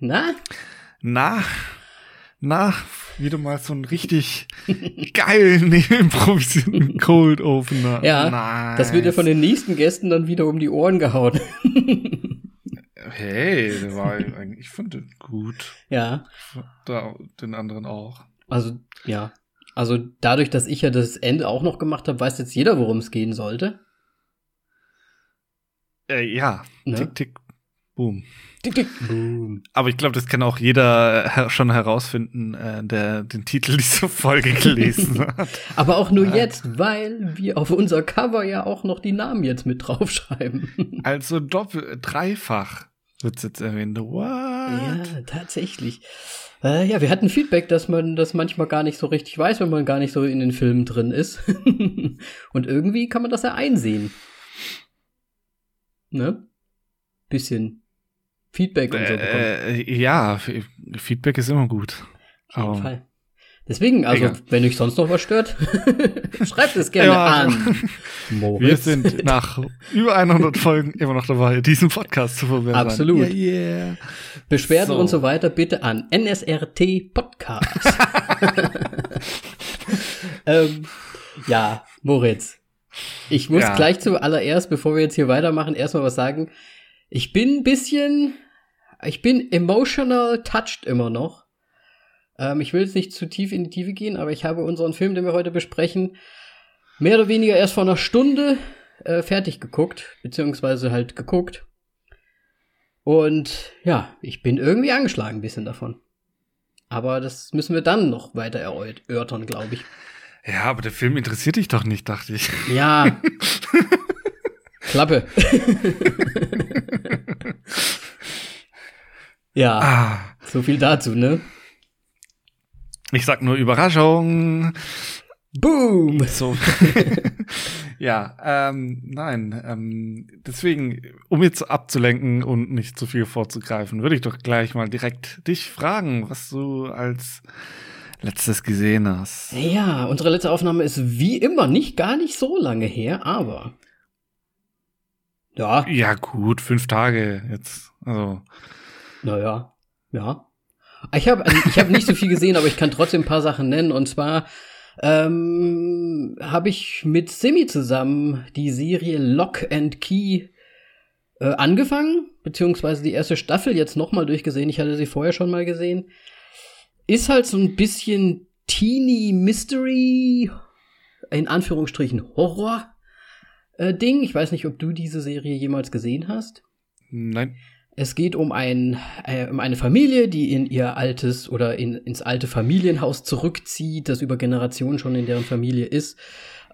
Na? Na, na, wieder mal so einen richtig geilen, improvisierten Cold Opener. Ja, nice. das wird ja von den nächsten Gästen dann wieder um die Ohren gehauen. Hey, der war eigentlich, ich fand den gut. ja, Da, den anderen auch. also ja. Also dadurch, dass ich ja das Ende auch noch gemacht habe, weiß jetzt jeder, worum es gehen sollte. Äh, ja, Ne? tick, tick, boom. Aber ich glaube, das kann auch jeder her schon herausfinden, äh, der den Titel dieser Folge gelesen hat. Aber auch nur jetzt, weil wir auf unser Cover ja auch noch die Namen jetzt mit draufschreiben. Also doppel, dreifach wird's jetzt erwähnt. What? ja, tatsächlich. Äh, ja, wir hatten Feedback, dass man das manchmal gar nicht so richtig weiß, wenn man gar nicht so in den Filmen drin ist. Und irgendwie kann man das ja einsehen. Ne? Bisschen Feedback und so bekommen. Äh, ja, Feedback ist immer gut. Auf jeden Aber- Fall. Deswegen, also, Egal. wenn euch sonst noch was stört, schreibt es gerne Ja, an. Moritz. Wir sind nach über 100 Folgen immer noch dabei, diesen Podcast zu verbessern. Absolut. Yeah, yeah. Beschwerden So. und so weiter bitte an NSRT Podcast. ähm, ja, Moritz. Ich muss Ja. gleich zuallererst, bevor wir jetzt hier weitermachen, erstmal was sagen. Ich bin ein bisschen, ich bin emotional touched immer noch. Ähm, ich will jetzt nicht zu tief in die Tiefe gehen, aber ich habe unseren Film, den wir heute besprechen, mehr oder weniger erst vor einer Stunde äh, fertig geguckt, beziehungsweise halt geguckt. Und ja, ich bin irgendwie angeschlagen ein bisschen davon. Aber das müssen wir dann noch weiter erörtern, glaube ich. Ja, aber der Film interessiert dich doch nicht, dachte ich. Ja. Klappe. ja, Ah, so viel dazu, ne? ich sag nur Überraschung. Boom! So. ja, ähm, nein, ähm, deswegen, um jetzt abzulenken und nicht zu viel vorzugreifen, würde ich doch gleich mal direkt dich fragen, was du als letztes gesehen hast. Ja, unsere letzte Aufnahme ist wie immer nicht gar nicht so lange her, aber. Ja, Ja, gut, fünf Tage jetzt. Also, Naja, ja. Ich habe ich hab nicht so viel gesehen, aber ich kann trotzdem ein paar Sachen nennen. Und zwar ähm, habe ich mit Simi zusammen die Serie Lock and Key äh, angefangen, beziehungsweise die erste Staffel jetzt nochmal durchgesehen. Ich hatte sie vorher schon mal gesehen. Ist halt so ein bisschen Teeny Mystery, in Anführungsstrichen Horror. Äh, Ding. Ich weiß nicht, ob du diese Serie jemals gesehen hast. nein. Es geht um, ein, äh, um eine Familie, die in ihr altes oder in, ins alte Familienhaus zurückzieht, das über Generationen schon in deren Familie ist.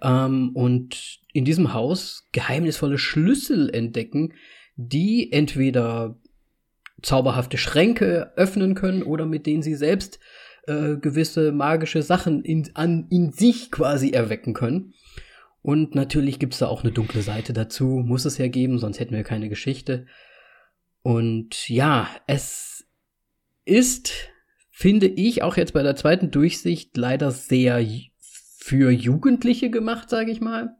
Ähm, und in diesem Haus geheimnisvolle Schlüssel entdecken, die entweder zauberhafte Schränke öffnen können oder mit denen sie selbst äh, gewisse magische Sachen in, an, in sich quasi erwecken können. Und natürlich gibt's da auch eine dunkle Seite dazu, muss es ja geben, sonst hätten wir keine Geschichte. Und ja, es ist, finde ich, auch jetzt bei der zweiten Durchsicht leider sehr für Jugendliche gemacht, sage ich mal.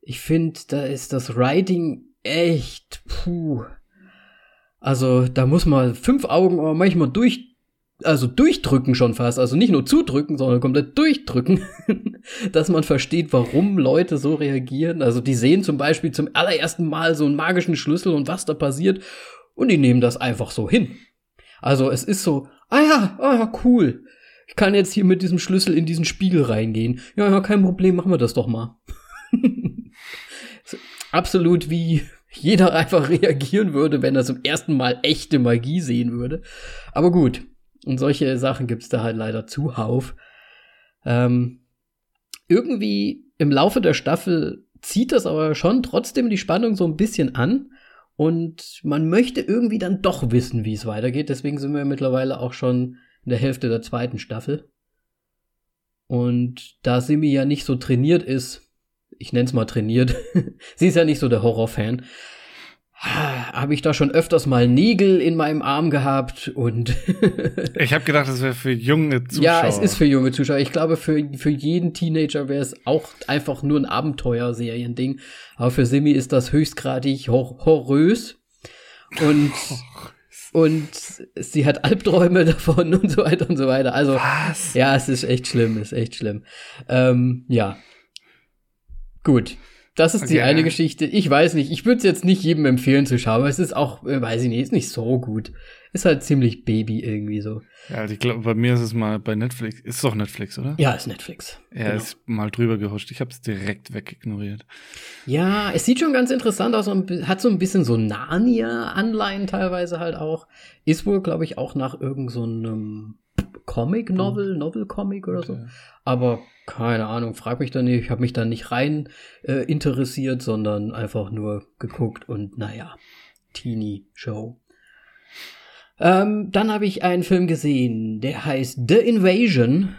Ich finde, da ist das Writing echt, puh. Also, da muss man fünf Augen manchmal durch, also durchdrücken schon fast. Also nicht nur zudrücken, sondern komplett durchdrücken, dass man versteht, warum Leute so reagieren. Also die sehen zum Beispiel zum allerersten Mal so einen magischen Schlüssel und was da passiert und die nehmen das einfach so hin. Also es ist so, ah ja, ah ja, cool. Ich kann jetzt hier mit diesem Schlüssel in diesen Spiegel reingehen. Ja, ja, kein Problem, machen wir das doch mal. Absolut wie jeder einfach reagieren würde, wenn er zum ersten Mal echte Magie sehen würde. Aber gut, und solche Sachen gibt's da halt leider zuhauf. Ähm, irgendwie im Laufe der Staffel zieht das aber schon trotzdem die Spannung so ein bisschen an. Und man möchte irgendwie dann doch wissen, wie es weitergeht. Deswegen sind wir mittlerweile auch schon in der Hälfte der zweiten Staffel. Und da Simi ja nicht so trainiert ist, ich nenne es mal trainiert, sie ist ja nicht so der Horrorfan, habe ich da schon öfters mal Nägel in meinem Arm gehabt und ich habe gedacht, das wäre für junge Zuschauer. Ja, es ist für junge Zuschauer. Ich glaube, für, für jeden Teenager wäre es auch einfach nur ein Abenteuerserien-Ding. Aber für Simi ist das höchstgradig hor horrös und und sie hat Albträume davon und so weiter und so weiter. Also Was? ja, es ist echt schlimm, ist echt schlimm. Ähm, ja, gut. Das ist okay. die eine Geschichte. Ich weiß nicht, ich würde es jetzt nicht jedem empfehlen zu schauen, aber es ist auch, äh, weiß ich nicht, ist nicht so gut. Ist halt ziemlich Baby irgendwie so. Ja, also ich glaube, bei mir ist es mal bei Netflix. Ist doch Netflix, oder? Ja, ist Netflix. Ja, genau. ist mal drüber gehuscht. Ich habe es direkt wegignoriert. Ja, es sieht schon ganz interessant aus und hat so ein bisschen so Narnia-Anleihen teilweise halt auch. Ist wohl, glaube ich, auch nach irgendeinem so Comic-Novel, Novel-Comic oder so. Aber keine Ahnung, frag mich da nicht. Ich habe mich da nicht rein äh, interessiert, sondern einfach nur geguckt und naja, Teenie-Show. Ähm, dann habe ich einen Film gesehen, der heißt The Invasion,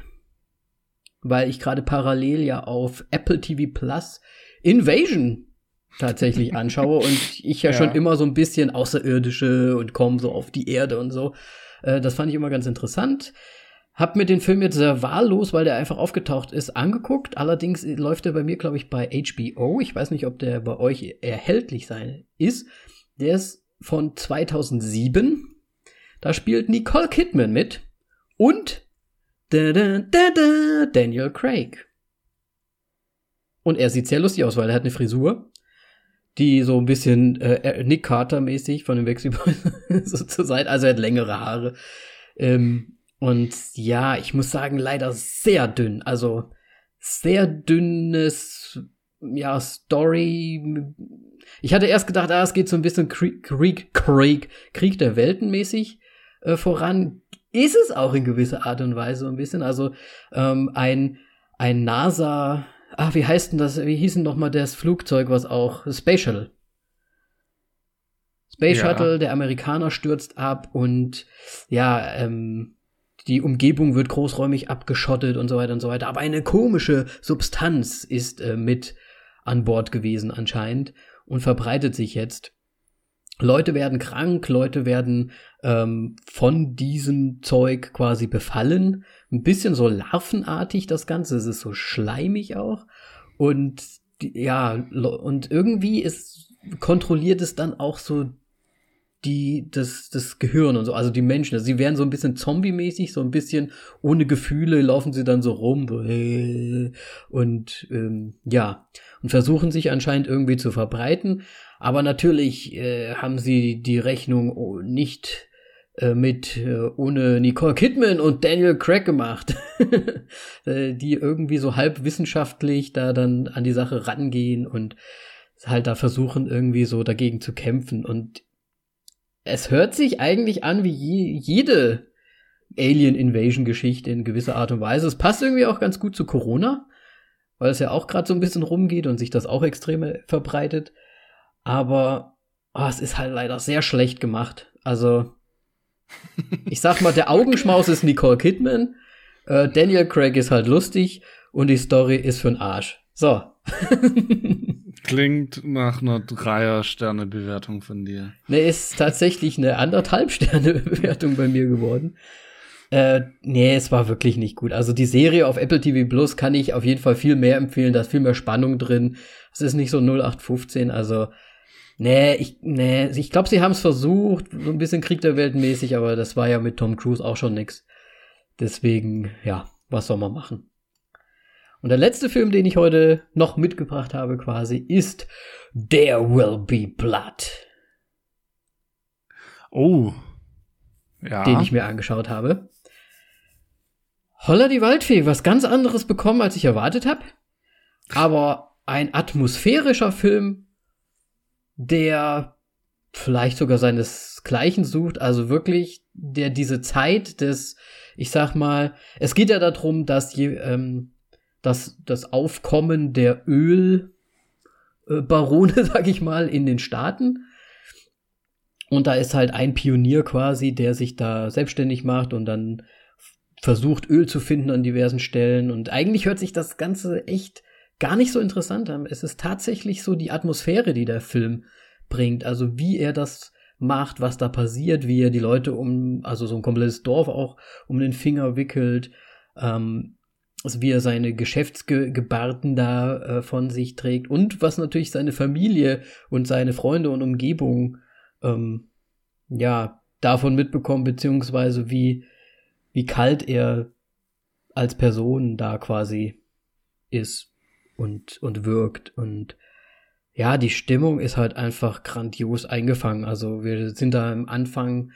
weil ich gerade parallel ja auf Apple TV Plus Invasion tatsächlich anschaue und ich ja, ja, schon immer so ein bisschen Außerirdische und komme so auf die Erde und so. Äh, das fand ich immer ganz interessant. Hab mir den Film jetzt sehr wahllos, weil der einfach aufgetaucht ist, angeguckt. Allerdings läuft er bei mir, glaube ich, bei HBO. Ich weiß nicht, ob der bei euch erhältlich sein ist. Der ist von 2007. Da spielt Nicole Kidman mit und da, da, da, Daniel Craig. Und er sieht sehr lustig aus, weil er hat eine Frisur, die so ein bisschen äh, Nick Carter mäßig von dem Wechselboy so zur Seite, also er hat längere Haare. Ähm, und ja, ich muss sagen, leider sehr dünn. Also sehr dünnes, ja, Story. Ich hatte erst gedacht, ah, es geht so ein bisschen Krieg, Krieg, Krieg, Krieg der Welten mäßig äh, voran. Ist es auch in gewisser Art und Weise ein bisschen. Also ähm, ein, ein NASA, ach, wie heißt denn das? Wie hieß denn noch mal das Flugzeug, was auch Space Shuttle? Space ja. Shuttle, der Amerikaner stürzt ab und ja, ähm, die Umgebung wird großräumig abgeschottet und so weiter und so weiter. Aber eine komische Substanz ist äh, mit an Bord gewesen anscheinend und verbreitet sich jetzt. Leute werden krank, Leute werden ähm, von diesem Zeug quasi befallen. Ein bisschen so larvenartig das Ganze, es ist so schleimig auch. Und ja, und irgendwie ist, kontrolliert es dann auch so die, das, das Gehirn und so, also die Menschen, also sie werden so ein bisschen zombie-mäßig, so ein bisschen ohne Gefühle laufen sie dann so rum, äh, und ähm, ja, und versuchen sich anscheinend irgendwie zu verbreiten, aber natürlich äh, haben sie die Rechnung oh, nicht äh, mit äh, ohne Nicole Kidman und Daniel Craig gemacht, äh, die irgendwie so halb wissenschaftlich da dann an die Sache rangehen und halt da versuchen irgendwie so dagegen zu kämpfen und es hört sich eigentlich an wie je, jede Alien Invasion Geschichte in gewisser Art und Weise. Es passt irgendwie auch ganz gut zu Corona, weil es ja auch gerade so ein bisschen rumgeht und sich das auch extrem verbreitet. Aber oh, es ist halt leider sehr schlecht gemacht. Also, ich sag mal, der Augenschmaus ist Nicole Kidman, äh, Daniel Craig ist halt lustig und die Story ist für'n Arsch. So. Klingt nach einer Dreier-Sterne-Bewertung von dir. Ne, ist tatsächlich eine anderthalb Sterne-Bewertung bei mir geworden. Äh, nee, es war wirklich nicht gut. Also die Serie auf Apple TV Plus kann ich auf jeden Fall viel mehr empfehlen. Da ist viel mehr Spannung drin. Es ist nicht so 0815. Also, nee, ich, nee, ich glaube, sie haben es versucht, so ein bisschen Krieg der Welt mäßig, aber das war ja mit Tom Cruise auch schon nix. Deswegen, ja, was soll man machen? Und der letzte Film, den ich heute noch mitgebracht habe, quasi, ist There Will Be Blood. Oh. Ja. Den ich mir angeschaut habe. Holla die Waldfee, was ganz anderes bekommen, als ich erwartet habe. Aber ein atmosphärischer Film, der vielleicht sogar seinesgleichen sucht. Also wirklich, der diese Zeit des, ich sag mal, es geht ja darum, dass je, ähm, dass das Aufkommen der Ölbarone, sag ich mal, in den Staaten Und da ist halt ein Pionier quasi, der sich da selbstständig macht und dann versucht, Öl zu finden an diversen Stellen. Und eigentlich hört sich das Ganze echt gar nicht so interessant an. Es ist tatsächlich so die Atmosphäre, die der Film bringt. Also wie er das macht, was da passiert, wie er die Leute um, also so ein komplettes Dorf auch um den Finger wickelt, ähm, also wie er seine Geschäftsgebarten da äh, von sich trägt und was natürlich seine Familie und seine Freunde und Umgebung ähm, ja davon mitbekommen, beziehungsweise wie, wie kalt er als Person da quasi ist und, und wirkt und ja, die Stimmung ist halt einfach grandios eingefangen. Also wir sind da am Anfang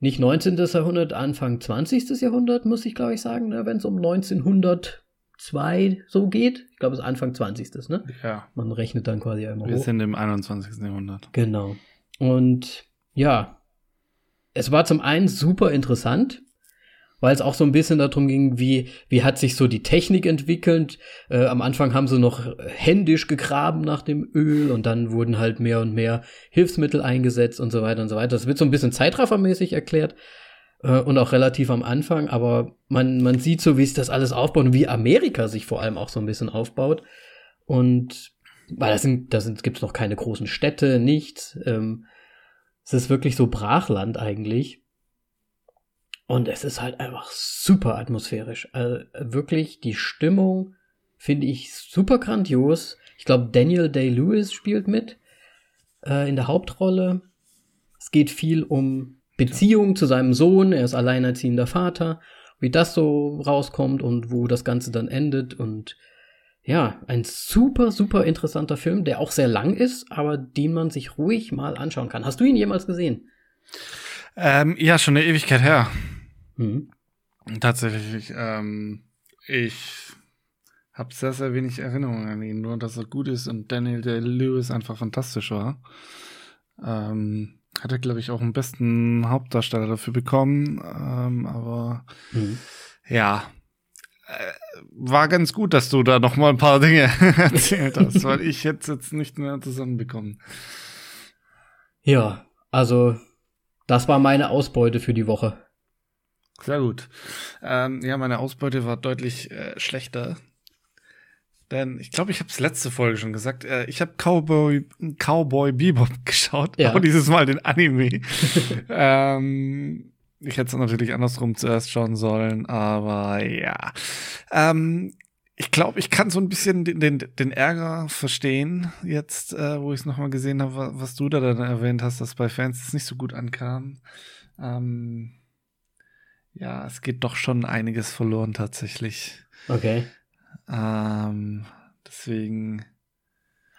nicht 19. Jahrhundert, Anfang 20. Jahrhundert, muss ich glaube ich sagen, ne, wenn es um 1902 so geht. Ich glaube, es ist Anfang 20. Ne? Ja. Man rechnet dann quasi einmal Wir hoch. sind im 21. Jahrhundert. Genau. Und ja, es war zum einen super interessant, weil es auch so ein bisschen darum ging, wie, wie hat sich so die Technik entwickelt. Äh, am Anfang haben sie noch händisch gegraben nach dem Öl und dann wurden halt mehr und mehr Hilfsmittel eingesetzt und so weiter und so weiter. Das wird so ein bisschen zeitraffermäßig erklärt äh, und auch relativ am Anfang, aber man, man sieht so, wie sich das alles aufbaut und wie Amerika sich vor allem auch so ein bisschen aufbaut. Und weil das sind, da sind, gibt es noch keine großen Städte, nichts. Ähm, es ist wirklich so Brachland eigentlich. Und es ist halt einfach super atmosphärisch. Also wirklich, die Stimmung finde ich super grandios. Ich glaube, Daniel Day-Lewis spielt mit äh, in der Hauptrolle. Es geht viel um Beziehung zu seinem Sohn. Er ist alleinerziehender Vater. Wie das so rauskommt und wo das Ganze dann endet. Und ja, ein super, super interessanter Film, der auch sehr lang ist, aber den man sich ruhig mal anschauen kann. Hast du ihn jemals gesehen? Ähm, ja, schon eine Ewigkeit her. Mhm. Tatsächlich, ähm, ich habe sehr, sehr wenig Erinnerungen an ihn, nur dass er gut ist und Daniel Day Lewis einfach fantastisch war. Ähm, hat er, glaube ich, auch einen besten Hauptdarsteller dafür bekommen, ähm, aber Mhm. ja, äh, war ganz gut, dass du da noch mal ein paar Dinge erzählt hast, weil ich hätte jetzt nicht mehr zusammenbekommen. Ja, also das war meine Ausbeute für die Woche. Sehr gut. Ähm, ja, meine Ausbeute war deutlich äh, schlechter. Denn ich glaube, ich habe es letzte Folge schon gesagt. Äh, ich habe Cowboy, Cowboy Bebop geschaut, Ja. aber dieses Mal den Anime. ähm, ich hätte es natürlich andersrum zuerst schauen sollen, aber ja. Ähm, ich glaube, ich kann so ein bisschen den, den, den Ärger verstehen, jetzt, äh, wo ich es nochmal gesehen habe, wa- was du da dann erwähnt hast, dass bei Fans es nicht so gut ankam. Ähm, ja, es geht doch schon einiges verloren tatsächlich. Okay. Ähm, deswegen.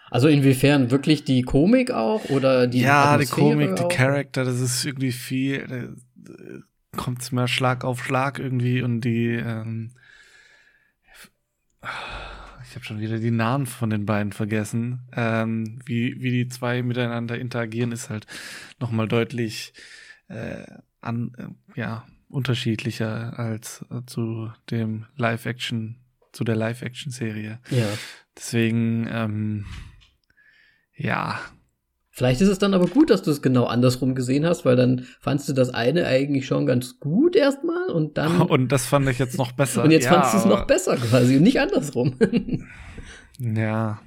Also inwiefern wirklich die Komik auch oder die ja, die Atmosphäre Komik, die auch? Charakter, das ist irgendwie viel. Da, da kommt's mehr Schlag auf Schlag irgendwie und die. Ähm, ich habe schon wieder die Namen von den beiden vergessen. Ähm, wie, wie die zwei miteinander interagieren, ist halt nochmal deutlich äh, an, äh, ja, unterschiedlicher als äh, zu dem Live-Action, zu der Live-Action-Serie. Ja. Deswegen, ähm, ja, Vielleicht ist es dann aber gut, dass du es genau andersrum gesehen hast, weil dann fandst du das eine eigentlich schon ganz gut erstmal und dann und das fand ich jetzt noch besser. und jetzt ja, fandst du es noch besser quasi und nicht andersrum. Ja.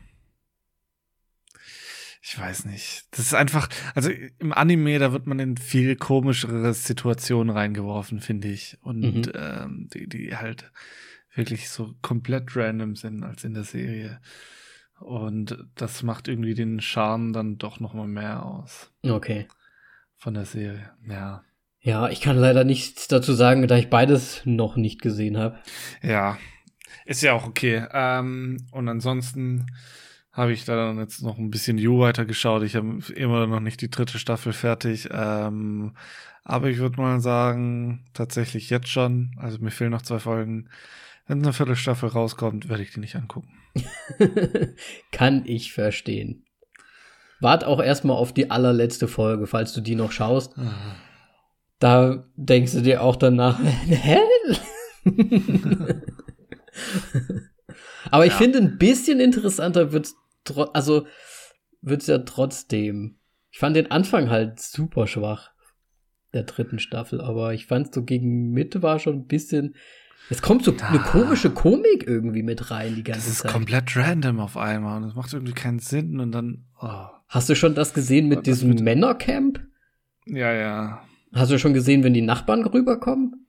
Ich weiß nicht. Das ist einfach, also im Anime, da wird man in viel komischere Situationen reingeworfen, finde ich. Und Mhm. ähm, die, die halt wirklich so komplett random sind als in der Serie. Und das macht irgendwie den Charme dann doch noch mal mehr aus okay. von der Serie. Ja. Ja, ich kann leider nichts dazu sagen, da ich beides noch nicht gesehen habe. Ja, ist ja auch okay. Ähm, und ansonsten habe ich da dann jetzt noch ein bisschen You weitergeschaut. Ich habe immer noch nicht die dritte Staffel fertig. Ähm, aber ich würde mal sagen, tatsächlich jetzt schon, also mir fehlen noch zwei Folgen. Wenn eine Viertelstaffel rauskommt, werde ich die nicht angucken. kann ich verstehen. Wart auch erstmal auf die allerletzte Folge, falls du die noch schaust. Da denkst du dir auch danach, hä? Aber ich Ja. finde, ein bisschen interessanter wird's tro also wird's ja trotzdem. Ich fand den Anfang halt super schwach der dritten Staffel, aber ich fand so gegen Mitte war schon ein bisschen. Es kommt so eine komische Komik irgendwie mit rein die ganze Zeit. Das ist Zeit. komplett random auf einmal und es macht irgendwie keinen Sinn und dann. Oh. Hast du schon das gesehen mit Was diesem mit- Männercamp? Ja, ja. Hast du schon gesehen, wenn die Nachbarn rüberkommen?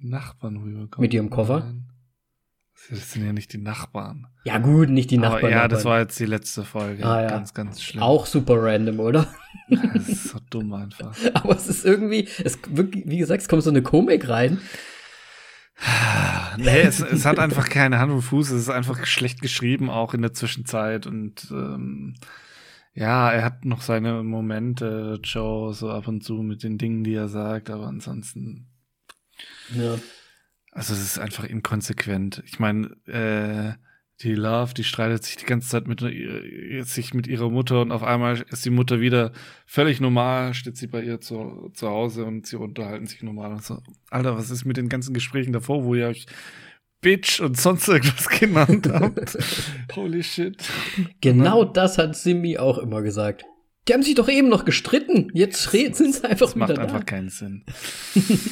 Die Nachbarn rüberkommen. Mit ihrem Koffer? Nein. Das sind ja nicht die Nachbarn. Ja gut, nicht die Nachbarn. Aber ja, das war jetzt die letzte Folge. Ah, ja. Ganz, ganz schlimm. auch super random, oder? Das ist so dumm einfach. Aber es ist irgendwie, es wie gesagt, es kommt so eine Komik rein. Nee, es, es hat einfach keine Hand und Fuß. Es ist einfach schlecht geschrieben, auch in der Zwischenzeit. Und ähm, ja, er hat noch seine Momente, Joe, so ab und zu mit den Dingen, die er sagt. Aber ansonsten, Ja. Also es ist einfach inkonsequent. Ich meine, äh, die Love, die streitet sich die ganze Zeit mit ihr- sich mit ihrer Mutter und auf einmal ist die Mutter wieder völlig normal, steht sie bei ihr zu, zu Hause und sie unterhalten sich normal und so. Alter, was ist mit den ganzen Gesprächen davor, wo ihr euch Bitch und sonst irgendwas genannt habt? Holy shit. Genau das hat Simi auch immer gesagt. Die haben sich doch eben noch gestritten. Jetzt re- sind sie einfach Das macht wieder einfach da. keinen Sinn.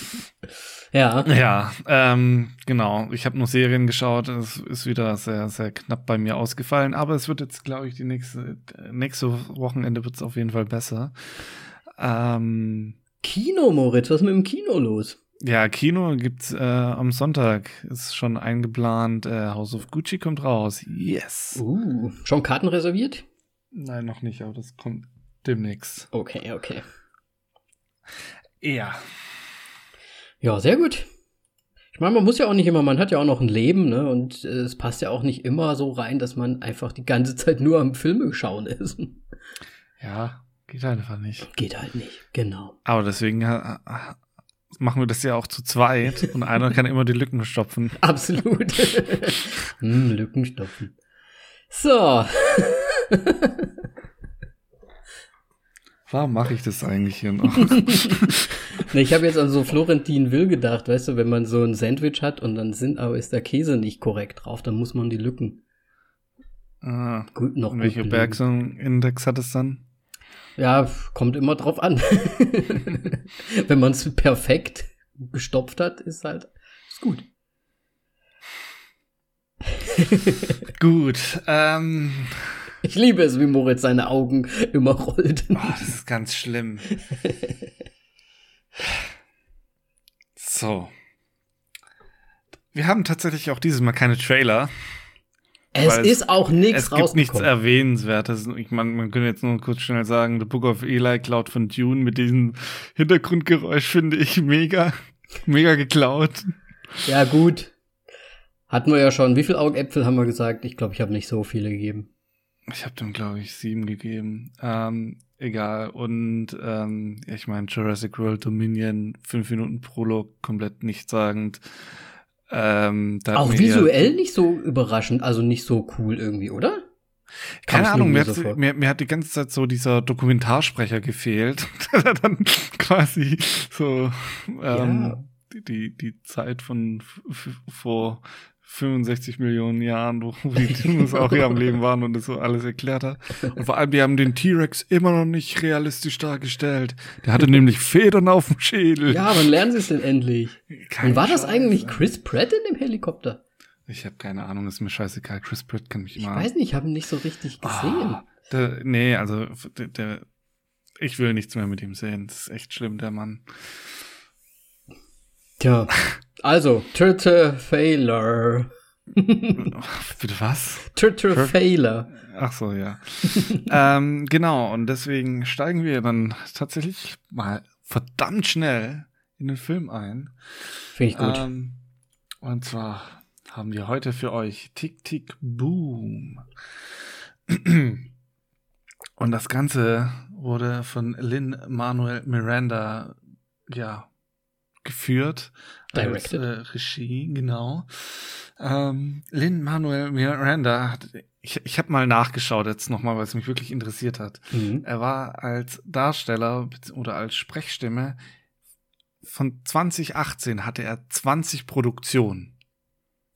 Ja. Ja, ähm, genau. Ich habe nur Serien geschaut. Es ist wieder sehr, sehr knapp bei mir ausgefallen. Aber es wird jetzt, glaube ich, die nächste, nächste Wochenende wird es auf jeden Fall besser. Ähm, Kino, Moritz, was ist mit dem Kino los? ja, Kino gibt's äh, am Sonntag. Ist schon eingeplant. Äh, House of Gucci kommt raus. Yes. Uh, schon Karten reserviert? Nein, noch nicht, aber das kommt demnächst. Okay, okay. Ja. Ja, sehr gut. Ich meine, man muss ja auch nicht immer, man hat ja auch noch ein Leben, ne? Und äh, es passt ja auch nicht immer so rein, dass man einfach die ganze Zeit nur am Filme schauen ist. Ja, geht einfach nicht. Geht halt nicht, genau. Aber deswegen äh, äh, machen wir das ja auch zu zweit und einer kann immer die Lücken stopfen. Absolut. hm, Lücken stopfen. So. Warum mache ich das eigentlich hier noch? Ne, ich habe jetzt an so Florentin Will gedacht, weißt du, wenn man so ein Sandwich hat und dann sind, aber ist der Käse nicht korrekt drauf, dann muss man die Lücken ah, gut noch belegen. Bergson-Index hat es dann? Ja, kommt immer drauf an. wenn man es perfekt gestopft hat, ist halt ist gut. Gut, ähm, Ich liebe es, wie Moritz seine Augen immer rollt. oh, das ist ganz schlimm. So. Wir haben tatsächlich auch dieses Mal keine Trailer. Es Weil es- ist auch nichts es gibt nichts rausgekommen. Erwähnenswertes. Ich meine, man könnte jetzt nur kurz schnell sagen, The Book of Eli klaut von Dune mit diesem Hintergrundgeräusch finde ich mega, mega geklaut. Ja, gut. Hatten wir ja schon. Wie viele Augäpfel haben wir gesagt? Ich glaube, ich habe nicht so viele gegeben. Ich habe dem, glaube ich, sieben gegeben. Ähm, egal. Und ähm, ja, ich meine, Jurassic World Dominion, fünf Minuten Prolog, komplett nichtssagend. Ähm, Auch visuell nicht so überraschend, also nicht so cool irgendwie, oder? Keine Ahnung, mir hat, mir, mir hat die ganze Zeit so dieser Dokumentarsprecher gefehlt, der dann quasi so ähm, Ja. die, die, Zeit von vor 65 Millionen Jahren, wo die Dinosaurier am Leben waren und das so alles erklärt hat. Und vor allem, die haben den T-Rex immer noch nicht realistisch dargestellt. Der hatte nämlich Federn auf dem Schädel. Ja, wann lernen sie es denn endlich? Kein Und war das eigentlich. Chris Pratt in dem Helikopter? Ich habe keine Ahnung, ist mir scheißegal. Chris Pratt kann mich Ich immer. weiß nicht, ich habe ihn nicht so richtig gesehen. Ah, der, nee, also der, der, ich will nichts mehr mit ihm sehen. Das ist echt schlimm, der Mann. Tja, also, Turtle Failure. Bitte was? Turtle Tur- Failure. Ach so, ja. ähm, genau, und deswegen steigen wir dann tatsächlich mal verdammt schnell in den Film ein. Finde ich gut. Ähm, und zwar haben wir heute für euch Tick Tick Boom. Und das Ganze wurde von Lin Manuel Miranda ja geführt Directed. als äh, Regie genau. Ähm, Lin Manuel Miranda hat ich, ich habe mal nachgeschaut jetzt nochmal, weil es mich wirklich interessiert hat. Mhm. Er war als Darsteller oder als Sprechstimme von 2018 hatte er 20 Produktionen.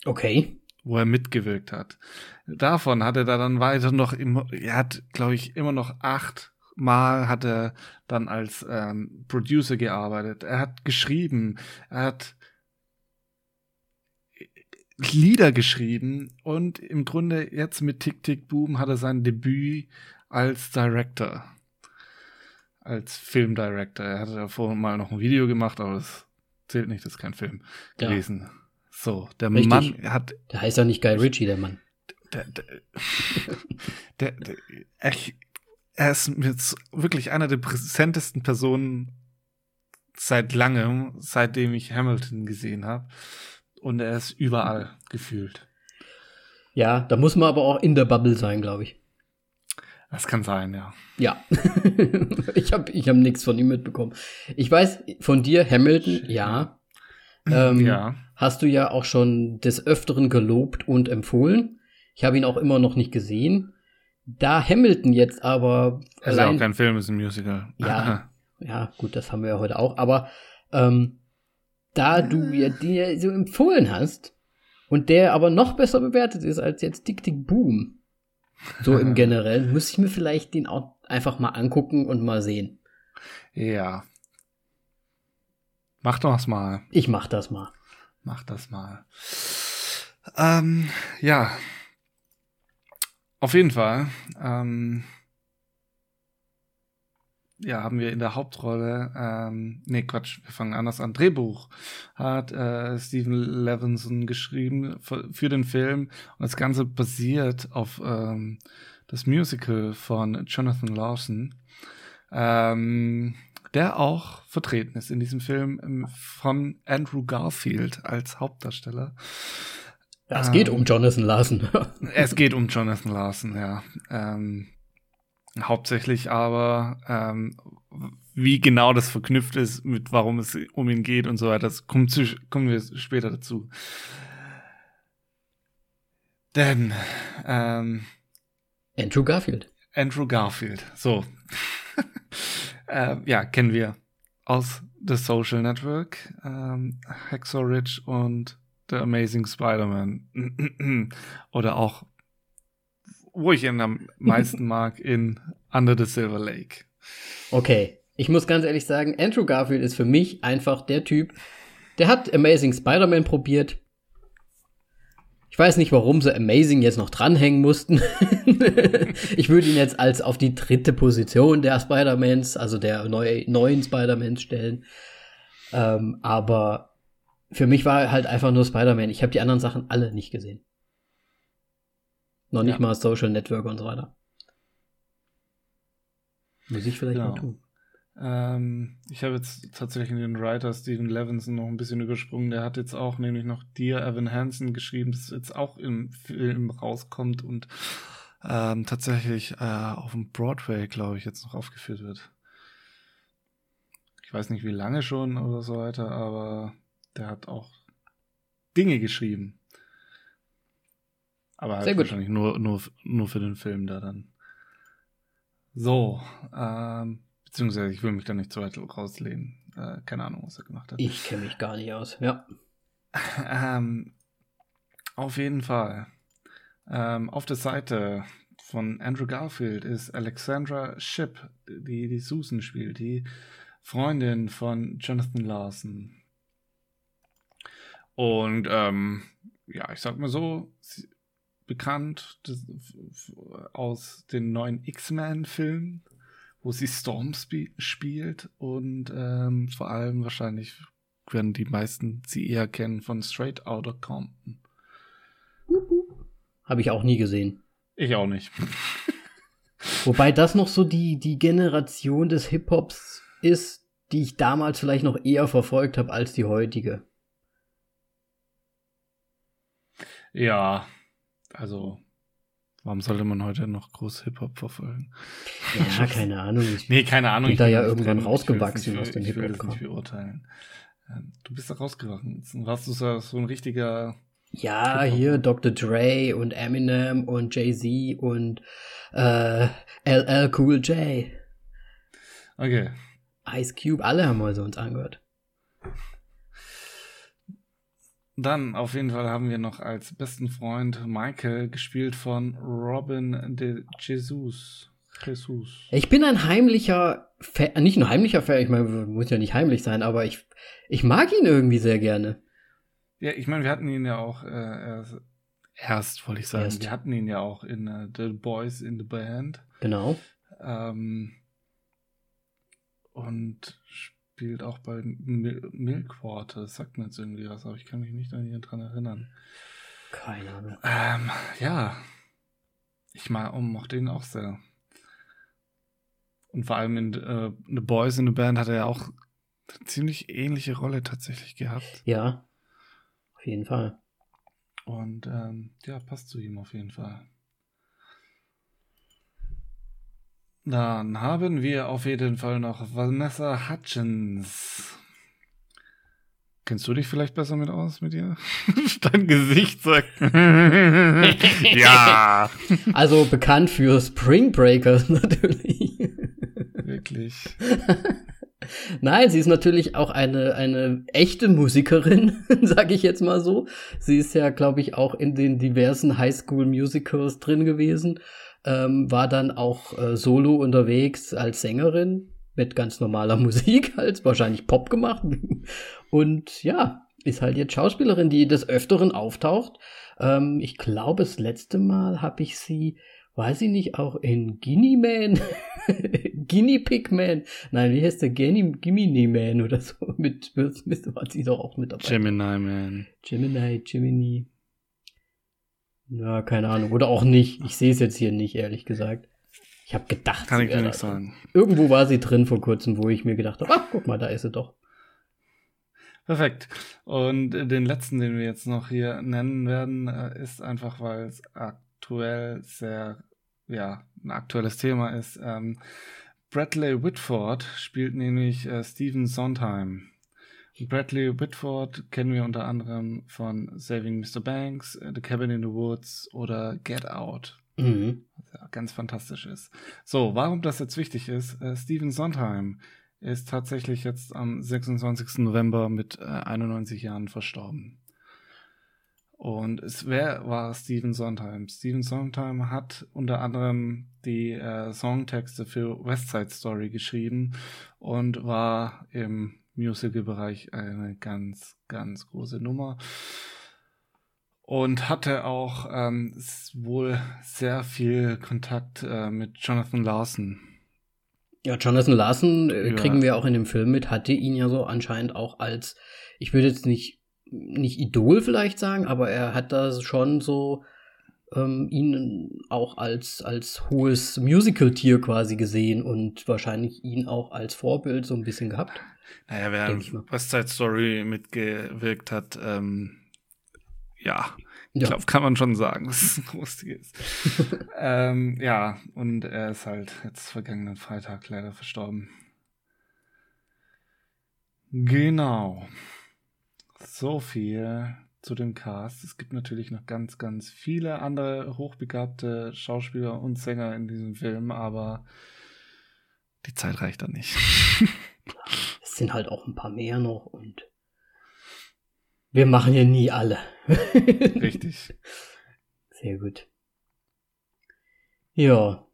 Okay. wo er mitgewirkt hat. Davon hat er da dann weiter noch, im, er hat, glaube ich, immer noch acht Mal hat er dann als ähm, Producer gearbeitet. Er hat geschrieben, er hat Lieder geschrieben und im Grunde jetzt mit Tick Tick Boom hat er sein Debüt als Director, als Filmdirector. Er hatte davor mal noch ein Video gemacht, aber das zählt nicht, das ist kein Film ja. gewesen. So, der Richtig. Mann hat. Der heißt ja nicht Guy Ritchie, der Mann. Der, der, der, der, ich, er ist jetzt wirklich einer der präsentesten Personen seit langem, seitdem ich Hamilton gesehen habe. Und er ist überall gefühlt. Ja, da muss man aber auch in der Bubble sein, glaube ich. Das kann sein, ja. Ja. ich habe ich hab nichts von ihm mitbekommen. Ich weiß von dir, Hamilton, ja. Ähm, ja. Hast du ja auch schon des Öfteren gelobt und empfohlen. Ich habe ihn auch immer noch nicht gesehen. Da Hamilton jetzt aber. Es ist ja auch kein Film, es ist ein Musical. Ja, ja, gut, das haben wir ja heute auch. Aber ähm, da du mir dir so empfohlen hast und der aber noch besser bewertet ist als jetzt Dick Dick Boom, so im Generellen, muss ich mir vielleicht den auch einfach mal angucken und mal sehen. Ja. Mach doch das mal. Ich mach das mal. Mach das mal. Ähm, ja, auf jeden Fall. Ähm, ja, haben wir in der Hauptrolle, ähm, nee, Quatsch, wir fangen anders an. Drehbuch hat äh, Stephen Levinson geschrieben für, für, den Film und das Ganze basiert auf ähm, das Musical von Jonathan Lawson, ähm, der auch vertreten ist in diesem Film ähm, von Andrew Garfield als Hauptdarsteller. Ja, es geht um Jonathan Larson. es geht um Jonathan Larson, ja. Ähm, hauptsächlich aber, ähm, wie genau das verknüpft ist, mit warum es um ihn geht und so weiter, das kommt zu, kommen wir später dazu. Denn ähm, Andrew Garfield. Andrew Garfield. So. äh, ja, kennen wir aus The Social Network, ähm, Hacksaw Ridge und The Amazing Spider-Man. Oder auch, wo ich ihn am meisten mag, in Under the Silver Lake. Okay, ich muss ganz ehrlich sagen, Andrew Garfield ist für mich einfach der Typ, der hat Amazing Spider-Man probiert. Ich weiß nicht, warum sie Amazing jetzt noch dranhängen mussten. ich würde ihn jetzt als auf die dritte Position der Spider-Mans, also der neue, neuen Spider-Mans stellen. Ähm, aber für mich war halt einfach nur Spider-Man. Ich habe die anderen Sachen alle nicht gesehen. Noch nicht ja. mal Social Network und so weiter. Muss ich vielleicht genau. mal tun. Ähm, ich habe jetzt tatsächlich den Writer Steven Levinson noch ein bisschen übersprungen. Der hat jetzt auch nämlich noch Dear Evan Hansen geschrieben, das jetzt auch im Film rauskommt und ähm, tatsächlich äh, auf dem Broadway, glaube ich, jetzt noch aufgeführt wird. Ich weiß nicht, wie lange schon oder so weiter, aber der hat auch Dinge geschrieben. Aber halt wahrscheinlich nur, nur, nur für den Film da dann. So, ähm, beziehungsweise ich will mich da nicht zu weit rauslehnen. Äh, keine Ahnung, was er gemacht hat. Ich kenne mich gar nicht aus, ja. ähm, auf jeden Fall. Ähm, auf der Seite von Andrew Garfield ist Alexandra Shipp, die die Susan spielt, die Freundin von Jonathan Larson. Und ähm, ja, ich sag mal so, bekannt das, aus den neuen X-Men-Filmen, wo sie Storm sp spielt und ähm, vor allem wahrscheinlich werden die meisten sie eher kennen von Straight Outta Compton. Habe ich auch nie gesehen. Ich auch nicht. Wobei das noch so die, die Generation des Hip-Hops ist, die ich damals vielleicht noch eher verfolgt habe als die heutige. Ja, also warum sollte man heute noch groß Hip-Hop verfolgen? Ja, keine Ahnung. Ich nee, keine Ahnung. Ich bin da ja irgendwann rausgewachsen aus dem Hip-Hop. Ich will das nicht beurteilen. Ähm, du bist da rausgewachsen. Warst du so ein richtiger ja, hier Dr. Dre und Eminem und Jay-Z und äh, LL Cool J. Okay. Ice Cube, alle haben wir so uns angehört. Dann auf jeden Fall haben wir noch als besten Freund Michael, gespielt von Robin de Jesus. Jesus. Ich bin ein heimlicher, Fan, nicht ein heimlicher Fan, ich meine, muss ja nicht heimlich sein, aber ich, ich mag ihn irgendwie sehr gerne. Ja, ich meine, wir hatten ihn ja auch äh, erst, wollte ich sagen, erst. wir hatten ihn ja auch in uh, The Boys in the Band. Genau. Ähm, und spielt auch bei Mil Milkwater. Das sagt mir jetzt irgendwie was, aber ich kann mich nicht an ihn dran erinnern. Keine Ahnung. Ähm, ja. Ich mag, oh, mochte ihn auch sehr. Und vor allem in äh, The Boys in the Band hat er ja auch eine ziemlich ähnliche Rolle tatsächlich gehabt. Ja, auf jeden Fall. Und ähm, ja, passt zu ihm auf jeden Fall. Dann haben wir auf jeden Fall noch Vanessa Hutchins. Kennst du dich vielleicht besser mit aus mit ihr? Dein Gesicht sagt. ja. Also bekannt für Spring Breakers natürlich. Wirklich. Nein, sie ist natürlich auch eine, eine echte Musikerin, sag ich jetzt mal so. Sie ist ja, glaube ich, auch in den diversen Highschool-Musicals drin gewesen. Ähm, war dann auch äh, solo unterwegs als Sängerin mit ganz normaler Musik, halt wahrscheinlich Pop gemacht. Und ja, ist halt jetzt Schauspielerin, die des Öfteren auftaucht. Ähm, ich glaube, das letzte Mal habe ich sie weiß ich nicht, auch in Guinea Man, Guinea Pig Man, nein, wie heißt der, Gemini Man oder so, mit Will Smith war sie doch auch mit dabei. Gemini Man. Gemini, Gemini. Ja, keine Ahnung, oder auch nicht, ich sehe es jetzt hier nicht, ehrlich gesagt. Ich habe gedacht, kann ich dir nicht sagen. Irgendwo war sie drin vor kurzem, wo ich mir gedacht habe, ach, guck mal, da ist sie doch. Perfekt. Und den letzten, den wir jetzt noch hier nennen werden, äh, ist einfach, weil es aktuell sehr ja, ein aktuelles Thema ist. Ähm, Bradley Whitford spielt nämlich äh, Stephen Sondheim. Bradley Whitford kennen wir unter anderem von Saving Mr. Banks, äh, The Cabin in the Woods oder Get Out. Mhm. Was ja ganz fantastisch ist. So, warum das jetzt wichtig ist, äh, Stephen Sondheim ist tatsächlich jetzt am 26. November mit äh, 91 Jahren verstorben. Und es wer war Steven Sondheim? Steven Sondheim hat unter anderem die äh, Songtexte für West Side Story geschrieben und war im Musical-Bereich eine ganz, ganz große Nummer. Und hatte auch ähm, wohl sehr viel Kontakt äh, mit Jonathan Larson. Ja, Jonathan Larson äh, kriegen wir auch in dem Film mit, hatte ihn ja so anscheinend auch als, ich würde jetzt nicht nicht Idol vielleicht sagen, aber er hat da schon so ähm, ihn auch als, als hohes Musical-Tier quasi gesehen und wahrscheinlich ihn auch als Vorbild so ein bisschen gehabt. Naja, wer an West Side Story mitgewirkt hat, ähm, ja, ich ja. glaube, kann man schon sagen, dass es ein großes ist. ähm, ja, und er ist halt jetzt vergangenen Freitag leider verstorben. Genau. So viel zu dem Cast. Es gibt natürlich noch ganz, ganz viele andere hochbegabte Schauspieler und Sänger in diesem Film, aber die Zeit reicht dann nicht. es sind halt auch ein paar mehr noch und wir machen ja nie alle. Richtig. Sehr gut. Ja.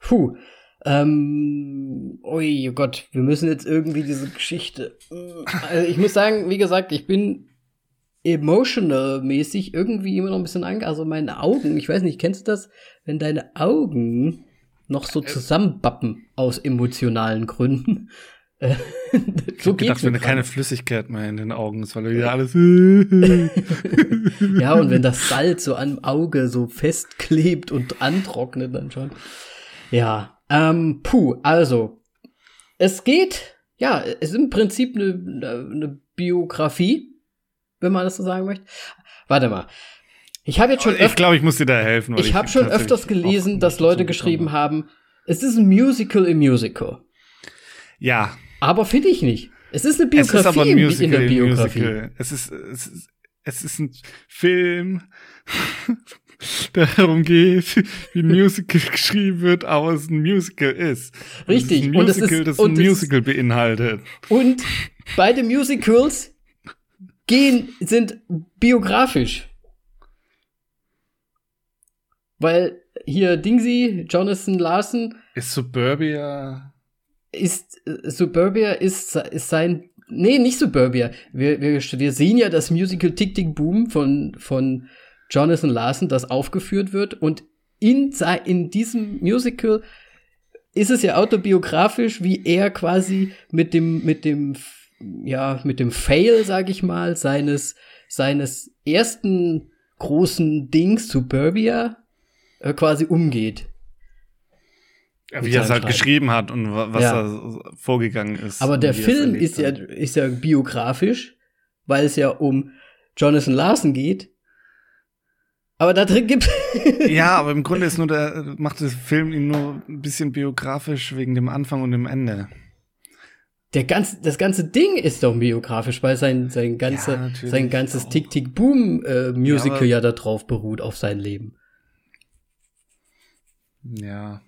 Puh. Ähm, ui, oh Gott, wir müssen jetzt irgendwie diese Geschichte. Also ich muss sagen, wie gesagt, ich bin emotional-mäßig irgendwie immer noch ein bisschen ange... Also meine Augen, ich weiß nicht, kennst du das? Wenn deine Augen noch so zusammenbappen aus emotionalen Gründen. ich so hab gedacht, wenn du keine Flüssigkeit mehr in den Augen ist, weil du ja alles. ja, und wenn das Salz so am Auge so festklebt und antrocknet dann schon. Ja, ähm, puh, also, es geht, ja, es ist im Prinzip eine, eine Biografie, wenn man das so sagen möchte. Warte mal. Ich habe jetzt schon. Ich glaube, ich muss dir da helfen. Ich, ich habe schon öfters gelesen, dass Leute geschrieben haben, es ist ein Musical im Musical. Ja. Aber finde ich nicht. Es ist eine Biografie es ist aber ein Musical in der Biografie. Musical. Es ist, es ist, es ist ein Film der darum geht, wie ein Musical geschrieben wird, aber es ein Musical ist. Richtig. Es ist ein Musical, und es ist, das ein Musical beinhaltet. Und beide Musicals gehen, sind biografisch. Weil hier Dingsy, Jonathan Larson. Ist Suburbia. Ist, äh, Suburbia ist, ist sein, nee, nicht Suburbia. Wir, wir, wir sehen ja das Musical Tick Tick Boom von, von Jonathan Larson, das aufgeführt wird und in, in diesem Musical ist es ja autobiografisch, wie er quasi mit dem, mit dem, ja, mit dem Fail, sag ich mal, seines, seines ersten großen Dings, Suburbia, äh, quasi umgeht. Wie er es halt geschrieben hat und was ja. da vorgegangen ist. Aber der Film ist ja, ist ja biografisch, weil es ja um Jonathan Larson geht. Aber da drin gibt Ja, aber im Grunde ist nur der, macht der Film ihn nur ein bisschen biografisch wegen dem Anfang und dem Ende. Der ganze, das ganze Ding ist doch biografisch, weil sein, sein, ganze, ja, sein ganzes Tick-Tick-Boom-Musical äh, ja, ja darauf beruht, auf sein Leben. Ja.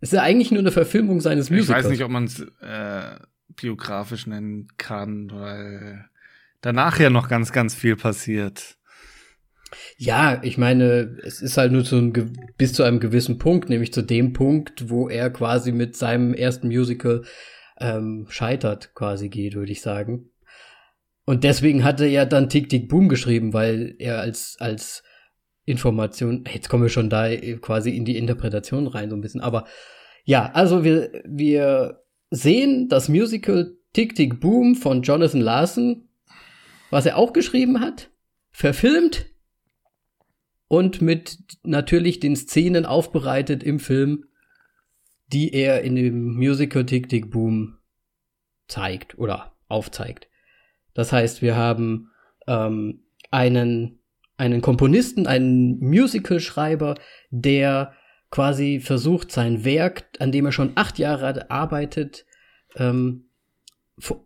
Ist ja eigentlich nur eine Verfilmung seines Musicals. Ich weiß nicht, ob man es äh, biografisch nennen kann, weil danach ja noch ganz, ganz viel passiert. Ja, ich meine, es ist halt nur zu einem, bis zu einem gewissen Punkt, nämlich zu dem Punkt, wo er quasi mit seinem ersten Musical ähm, scheitert, quasi geht, würde ich sagen. Und deswegen hatte er dann Tick Tick Boom geschrieben, weil er als, als Information, jetzt kommen wir schon da quasi in die Interpretation rein so ein bisschen, aber ja, also wir, wir sehen das Musical Tick Tick Boom von Jonathan Larson, was er auch geschrieben hat, verfilmt und mit natürlich den Szenen aufbereitet im Film, die er in dem Musical Tick Tick Boom zeigt oder aufzeigt. Das heißt, wir haben ähm, einen einen Komponisten, einen Musicalschreiber, der quasi versucht, sein Werk, an dem er schon acht Jahre arbeitet, ähm,